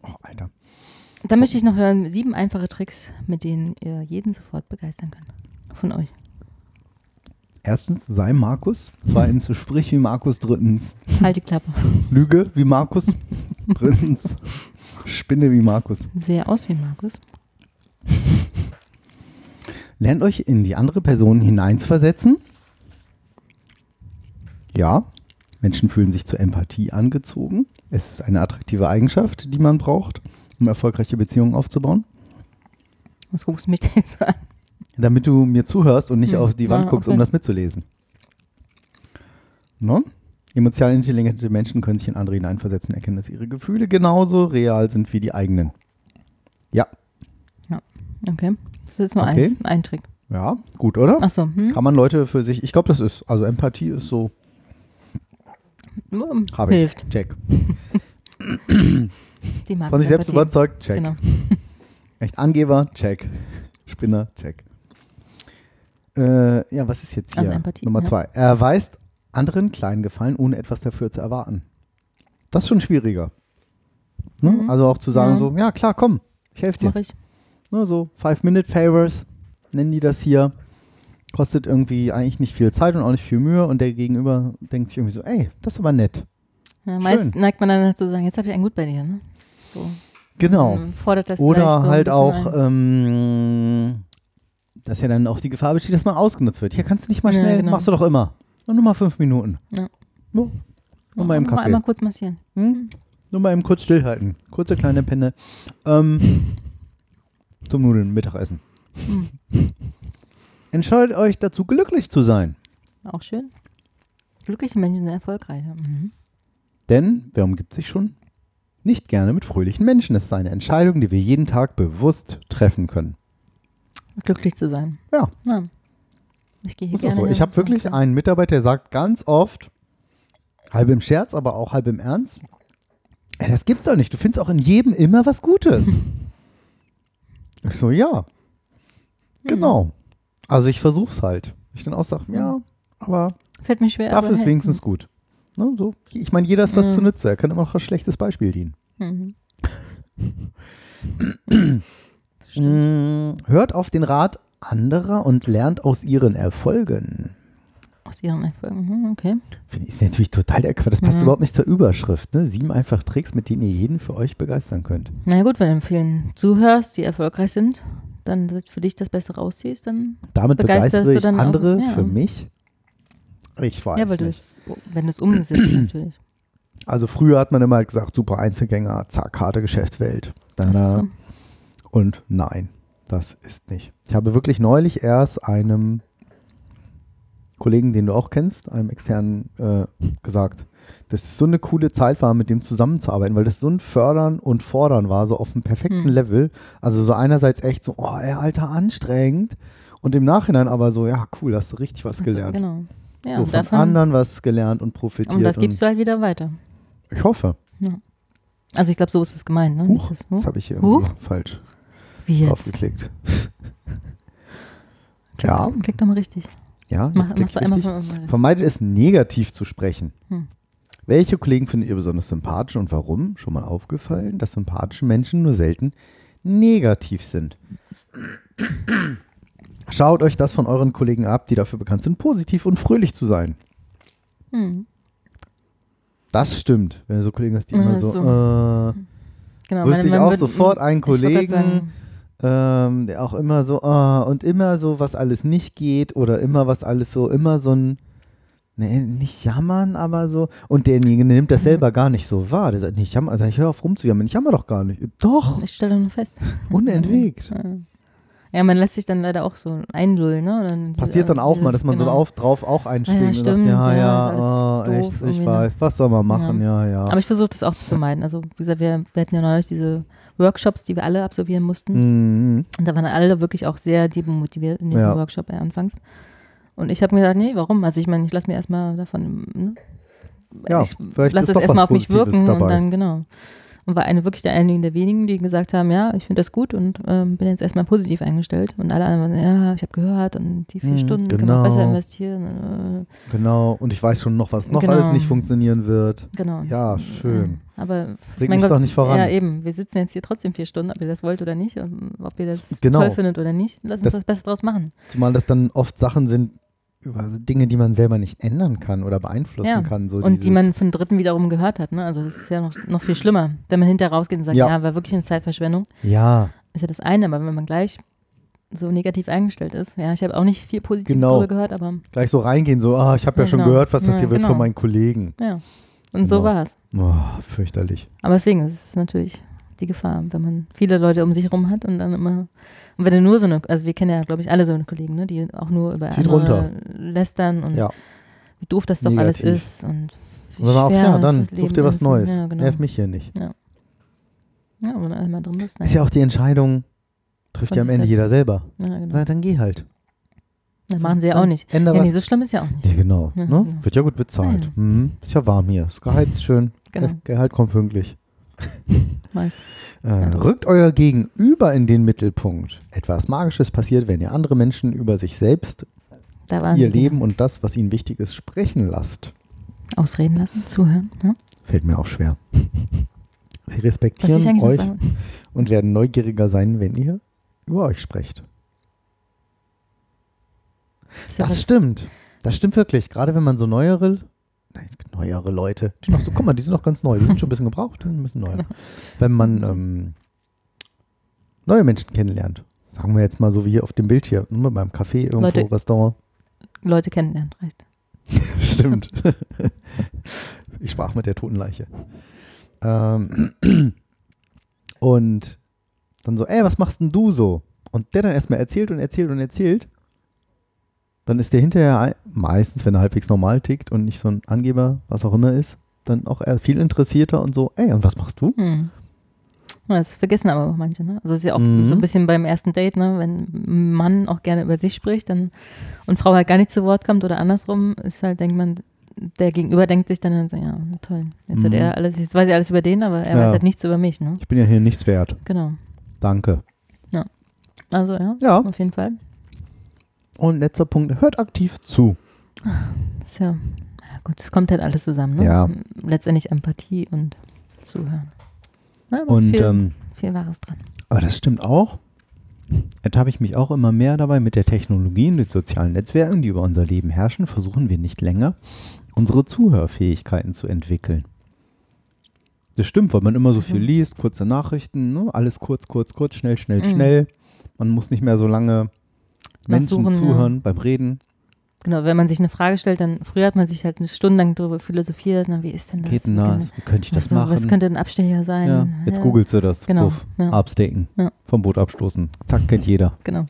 Oh, Alter. da möchte ich noch hören, sieben einfache Tricks, mit denen ihr jeden sofort begeistern könnt. Von euch. Erstens, sei Markus. Zweitens, sprich wie Markus. Drittens, Halt die Klappe. lüge wie Markus. Drittens, spinne wie Markus. Sehe aus wie Markus. Lernt euch in die andere Person hineinzuversetzen. Ja, Menschen fühlen sich zur Empathie angezogen. Es ist eine attraktive Eigenschaft, die man braucht, um erfolgreiche Beziehungen aufzubauen. Was guckst du mich denn jetzt an? Damit du mir zuhörst und nicht Hm, auf die Wand ah, guckst, okay. um das mitzulesen. Ne? Emotional intelligente Menschen können sich in andere hineinversetzen, erkennen, dass ihre Gefühle genauso real sind wie die eigenen. Ja, Okay. Das ist jetzt nur Okay. eins, ein Trick. ja, gut, oder? Achso, hm? Kann man Leute für sich, ich glaube, das ist, also Empathie ist so, Hm, habe ich. Hilft. Check. Von sich selbst überzeugt, check. Genau. Echt Angeber, check. Spinner, check. Äh, ja, was ist jetzt hier? Also Empathie, Nummer ja. zwei. Er erweist anderen kleinen Gefallen, ohne etwas dafür zu erwarten. Das ist schon schwieriger. Ne? Mhm. Also auch zu sagen Ja. so, ja klar, komm, ich helfe dir. Mach ich. Ne, so Five-Minute-Favors nennen die das hier. Kostet irgendwie eigentlich nicht viel Zeit und auch nicht viel Mühe und der Gegenüber denkt sich irgendwie so, ey, das ist aber nett. Ja, meist Schön. neigt man dann dazu zu sagen, jetzt habe ich einen gut bei dir. Ne? So. Genau. Gleich Oder so halt auch, ähm, dass ja dann auch die Gefahr besteht, dass man ausgenutzt wird. Hier kannst du nicht mal Ja, schnell, genau. machst du doch immer. Nur, nur mal fünf Minuten. Ja. Nur, nur mal im Mal Kaffee. einmal kurz massieren. Hm? Nur mal eben kurz stillhalten. Kurze kleine Penne. Ähm, zum Nudeln, Mittagessen. Hm. Entscheidet euch dazu, glücklich zu sein. Auch schön. Glückliche Menschen sind erfolgreich. Mhm. Denn wer umgibt sich schon? Nicht gerne mit fröhlichen Menschen. Es ist eine Entscheidung, die wir jeden Tag bewusst treffen können. Glücklich zu sein. Ja. ja. Ich gehe hier gerne so. Ich habe wirklich Okay. einen Mitarbeiter, der sagt ganz oft, halb im Scherz, aber auch halb im Ernst, ey, das gibt's doch nicht. Du findest auch in jedem immer was Gutes. ich so, ja, genau. Also ich versuch's halt. Ich dann auch sage, ja, aber Fällt mir schwer. dafür ist hey. wenigstens gut. Ne, so. Ich meine, jeder ist was Mhm. zu Nütze. Er kann immer noch als schlechtes Beispiel dienen. Mhm. Mm, Hört auf den Rat anderer und lernt aus ihren Erfolgen. Aus ihren Erfolgen. Mhm, okay. Finde ich ist natürlich total der Quatsch. Das passt Mhm. überhaupt nicht zur Überschrift. Ne? Sieben einfach Tricks, mit denen ihr jeden für euch begeistern könnt. Na gut, wenn du vielen zuhörst, die erfolgreich sind, dann für dich das Beste rausziehst, dann. Damit Begeisterst begeistere du ich dann auch, andere ja. für mich. Ich weiß ja, weil du nicht. es, wenn du es umsetzt, natürlich. Also früher hat man immer gesagt, super Einzelgänger, zack, harte Geschäftswelt. Das ist Da, so. Und nein, das ist nicht. Ich habe wirklich neulich erst einem Kollegen, den du auch kennst, einem externen, äh, gesagt, dass es so eine coole Zeit war, mit dem zusammenzuarbeiten, weil das so ein Fördern und Fordern war, so auf einem perfekten Hm. Level. Also so einerseits echt so, oh, ey, Alter, anstrengend. Und im Nachhinein aber so, ja, cool, hast du richtig was Also, gelernt. genau. Ja, so und, von davon, anderen was gelernt und profitiert. und das gibst du halt wieder weiter. ich hoffe. Also ich glaube, so ist es gemeint. Ne? Huch, das, das Huch? habe ich hier Huch? falsch Wie jetzt? draufgeklickt. Klick, Ja. Klick doch mal richtig. Ja, Mach, machst du einmal von, Vermeidet es, negativ zu sprechen. Hm. Welche Kollegen findet ihr besonders sympathisch und warum? Schon mal aufgefallen, dass sympathische Menschen nur selten negativ sind. Schaut euch das von euren Kollegen ab, die dafür bekannt sind, positiv und fröhlich zu sein. Hm. Das stimmt. Wenn du so Kollegen hast, die Ja, immer so, so. äh, Genau, Wüsste ich auch sofort einen Kollegen, ähm, der auch immer so, ah, und immer so, was alles nicht geht oder immer was alles so, immer so ein, nee, nicht jammern, aber so, und derjenige nimmt das Mhm. selber gar nicht so wahr. Der sagt, nicht jammern, also ich höre auf rumzujammern, ich jammer doch gar nicht. Doch, Ich stelle nur fest. unentwegt. Ja. Ja, man lässt sich dann leider auch so einlullen, ne? Und dann Passiert dann auch mal, dieses- dass man so genau. auf, drauf auch einschwingt Ja, und stimmt, sagt, ja, ja, ja, doof echt, ich ne? weiß, was soll man machen, ja, ja. Aber ich versuche das auch zu vermeiden. Also, wie gesagt, wir, wir hatten ja neulich diese Workshops, die wir alle absolvieren mussten. Mhm. Und da waren alle wirklich auch sehr demotiviert in diesem Ja. Workshop äh, anfangs. Und ich habe mir gedacht, nee, warum? Also ich meine, ich lasse mir erstmal davon, ne? Ja, ich lasse es erstmal auf mich wirken dabei. und dann, genau. Und war eine wirklich der einigen der wenigen, die gesagt haben, ja, ich finde das gut und ähm, bin jetzt erstmal positiv eingestellt. Und alle anderen waren, ja, ich habe gehört und die vier Hm, Stunden kann genau. man besser investieren. Äh, Genau, und ich weiß schon noch, was noch Genau. alles nicht funktionieren wird. genau. Ja, schön. Ja, aber Bring mein mich Gott, doch nicht voran. Ja, eben. Wir sitzen jetzt hier trotzdem vier Stunden, ob ihr das wollt oder nicht, und ob ihr das Genau. toll findet oder nicht. Lass uns Das- das, Beste draus machen. Zumal das dann oft Sachen sind, über Dinge, die man selber nicht ändern kann oder beeinflussen Ja. kann. So und die man von Dritten wiederum gehört hat. Ne? Also es ist ja noch, noch viel schlimmer. Wenn man hinterher rausgeht und sagt, Ja. ja, war wirklich eine Zeitverschwendung, Ja, ist ja das eine. Aber wenn man gleich so negativ eingestellt ist, ja, ich habe auch nicht viel Positives Genau. darüber gehört, aber gleich so reingehen, so, ah, ich habe ja, Ja, schon genau. gehört, was das hier wird genau. von meinen Kollegen. ja. Und so Genau. war es. Oh, fürchterlich. Aber deswegen, das ist natürlich die Gefahr, wenn man viele Leute um sich herum hat und dann immer. Und wenn du nur so eine, also wir kennen ja, glaube ich, alle so eine Kollegen, ne, die auch nur über Zieht lästern und Ja. wie doof das doch alles ist und wie dann auch, ja, dann such dir was ist. Neues. Ja, genau. Nerv mich hier nicht. Ja, wenn du einmal drin bist. Ist ja auch die Entscheidung, trifft ja am Ende jeder selber. Ja, genau. Na, dann geh halt. Das machen sie ja auch nicht. Änder Ja, nee, so schlimm ist ja auch nicht. ja, genau. Ja, ne? genau. Wird ja gut bezahlt. Ja, Mhm. Ist ja warm hier. Das Gehalt ist schön. Genau. Das Gehalt kommt pünktlich. Äh, rückt euer Gegenüber in den Mittelpunkt. Etwas Magisches passiert, wenn ihr andere Menschen über sich selbst, ihr Leben und das, was ihnen wichtig ist, sprechen lasst. Ausreden lassen, zuhören. Ja? Fällt mir auch schwer. Sie respektieren euch und werden neugieriger sein, wenn ihr über euch sprecht. Das stimmt. Das stimmt wirklich. Gerade wenn man so neuere, neuere Leute, die noch so, guck mal, die sind noch ganz neu, die sind schon ein bisschen gebraucht, ein bisschen neuer. Wenn man ähm, neue Menschen kennenlernt, sagen wir jetzt mal so wie hier auf dem Bild hier, nur beim Café, irgendwo, Leute- Restaurant. Leute kennenlernen, reicht. Stimmt. ich sprach mit der toten Leiche. Ähm, und dann so, ey, was machst denn du so? Und der dann erstmal erzählt und erzählt und erzählt. Dann ist der hinterher ei- meistens, wenn er halbwegs normal tickt und nicht so ein Angeber, was auch immer ist, dann auch viel interessierter und so, ey, und was machst du? Hm. Ja, Das vergessen aber auch manche, ne? Also es ist ja auch Mhm. so ein bisschen beim ersten Date, ne? Wenn ein Mann auch gerne über sich spricht dann, und Frau halt gar nicht zu Wort kommt oder andersrum, ist halt, denkt man, der Gegenüber denkt sich dann, so, ja, toll. Jetzt hat Mhm. er alles, jetzt weiß ich alles über den, aber er Ja. weiß halt nichts über mich, ne? Ich bin ja hier nichts wert. Genau. Danke. Also ja, Ja. auf jeden Fall. Und letzter Punkt, hört aktiv zu. Das ist ja, gut, es kommt halt alles zusammen, ne? Ja. Letztendlich Empathie und Zuhören. Ist Und viel, ähm, viel Wahres dran. Aber das stimmt auch. Ertappe ich mich auch immer mehr dabei, mit der Technologie und den sozialen Netzwerken, die über unser Leben herrschen, versuchen wir nicht länger, unsere Zuhörfähigkeiten zu entwickeln. Das stimmt, weil man immer so viel Mhm. liest, kurze Nachrichten, ne? alles kurz, kurz, kurz, schnell, schnell, Mhm. schnell. Man muss nicht mehr so lange Menschen Nachsuchen, ja. zuhören beim Reden. Genau, wenn man sich eine Frage stellt, dann früher hat man sich halt eine Stunde lang darüber philosophiert, na, wie ist denn das? Geht denn das? Wie könnte ich das was, machen? Was könnte ein Abstecher sein? ja, jetzt Ja, googelst du das. Genau, Puff. ja. Abstaken. Ja. Vom Boot abstoßen. Zack, kennt jeder. Genau.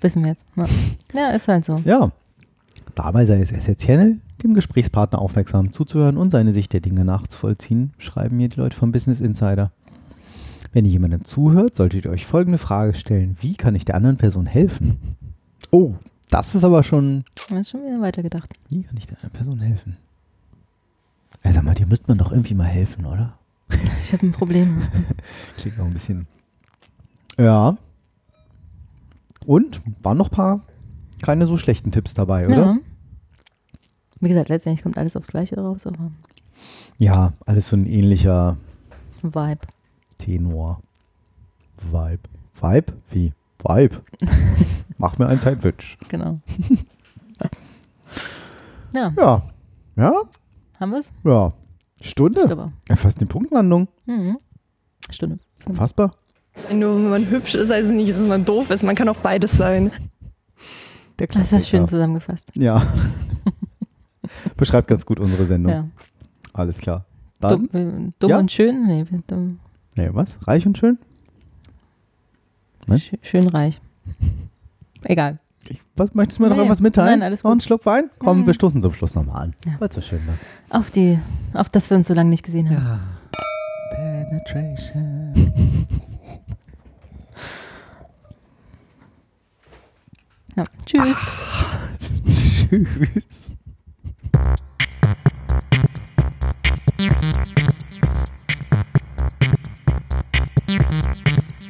Wissen wir jetzt. Ja, ja ist halt so. Ja. Dabei sei es essentiell, dem Gesprächspartner aufmerksam zuzuhören und seine Sicht der Dinge nachzuvollziehen, schreiben mir die Leute vom Business Insider. Wenn ihr jemandem zuhört, solltet ihr euch folgende Frage stellen: Wie kann ich der anderen Person helfen? Oh, das ist aber schon. Das ist schon wieder weitergedacht. Wie kann ich der anderen Person helfen? Ey, sag mal, dir müsste man doch irgendwie mal helfen, oder? Ich habe ein Problem. Klingt noch ein bisschen. Ja. Und? Waren noch ein paar keine so schlechten Tipps dabei, oder? Ja. Wie gesagt, letztendlich kommt alles aufs Gleiche raus, aber Ja, alles so ein ähnlicher Vibe. Tenor. Vibe. Vibe? Wie? Vibe. Mach mir ein Sandwich. Genau. ja, Ja. Ja? haben wir es? Ja. Stunde? Aber. Ja, fast eine Punktlandung. Mhm. Stunde. Unfassbar. Nur wenn man hübsch ist, heißt es nicht, dass man doof ist. Man kann auch beides sein. Der Das ist schön zusammengefasst. Ja. Beschreibt ganz gut unsere Sendung. Ja. Alles klar. Dann, Dumm, dumm Ja. und schön? Nee, dumm, nee, was? Reich und schön? Ne? sch schön reich. Egal. Ich, was, möchtest du mir noch Nee, irgendwas mitteilen? nein, alles Noch einen gut. Schluck Wein? Komm, Mhm. wir stoßen zum Schluss nochmal an. Ja. Weil es so schön war. Auf die, auf das wir uns so lange nicht gesehen haben. Ja. Penetration. Ja. Tschüss. Tschüss.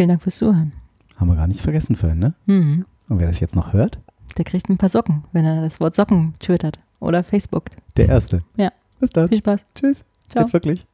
Vielen Dank fürs Zuhören. Haben wir gar nichts vergessen vorhin, ne? Mhm. Und wer das jetzt noch hört, Der kriegt ein paar Socken, wenn er das Wort Socken twittert oder Facebookt. der Erste. Ja. Bis dann. Viel Spaß. Tschüss. Ciao. Jetzt wirklich.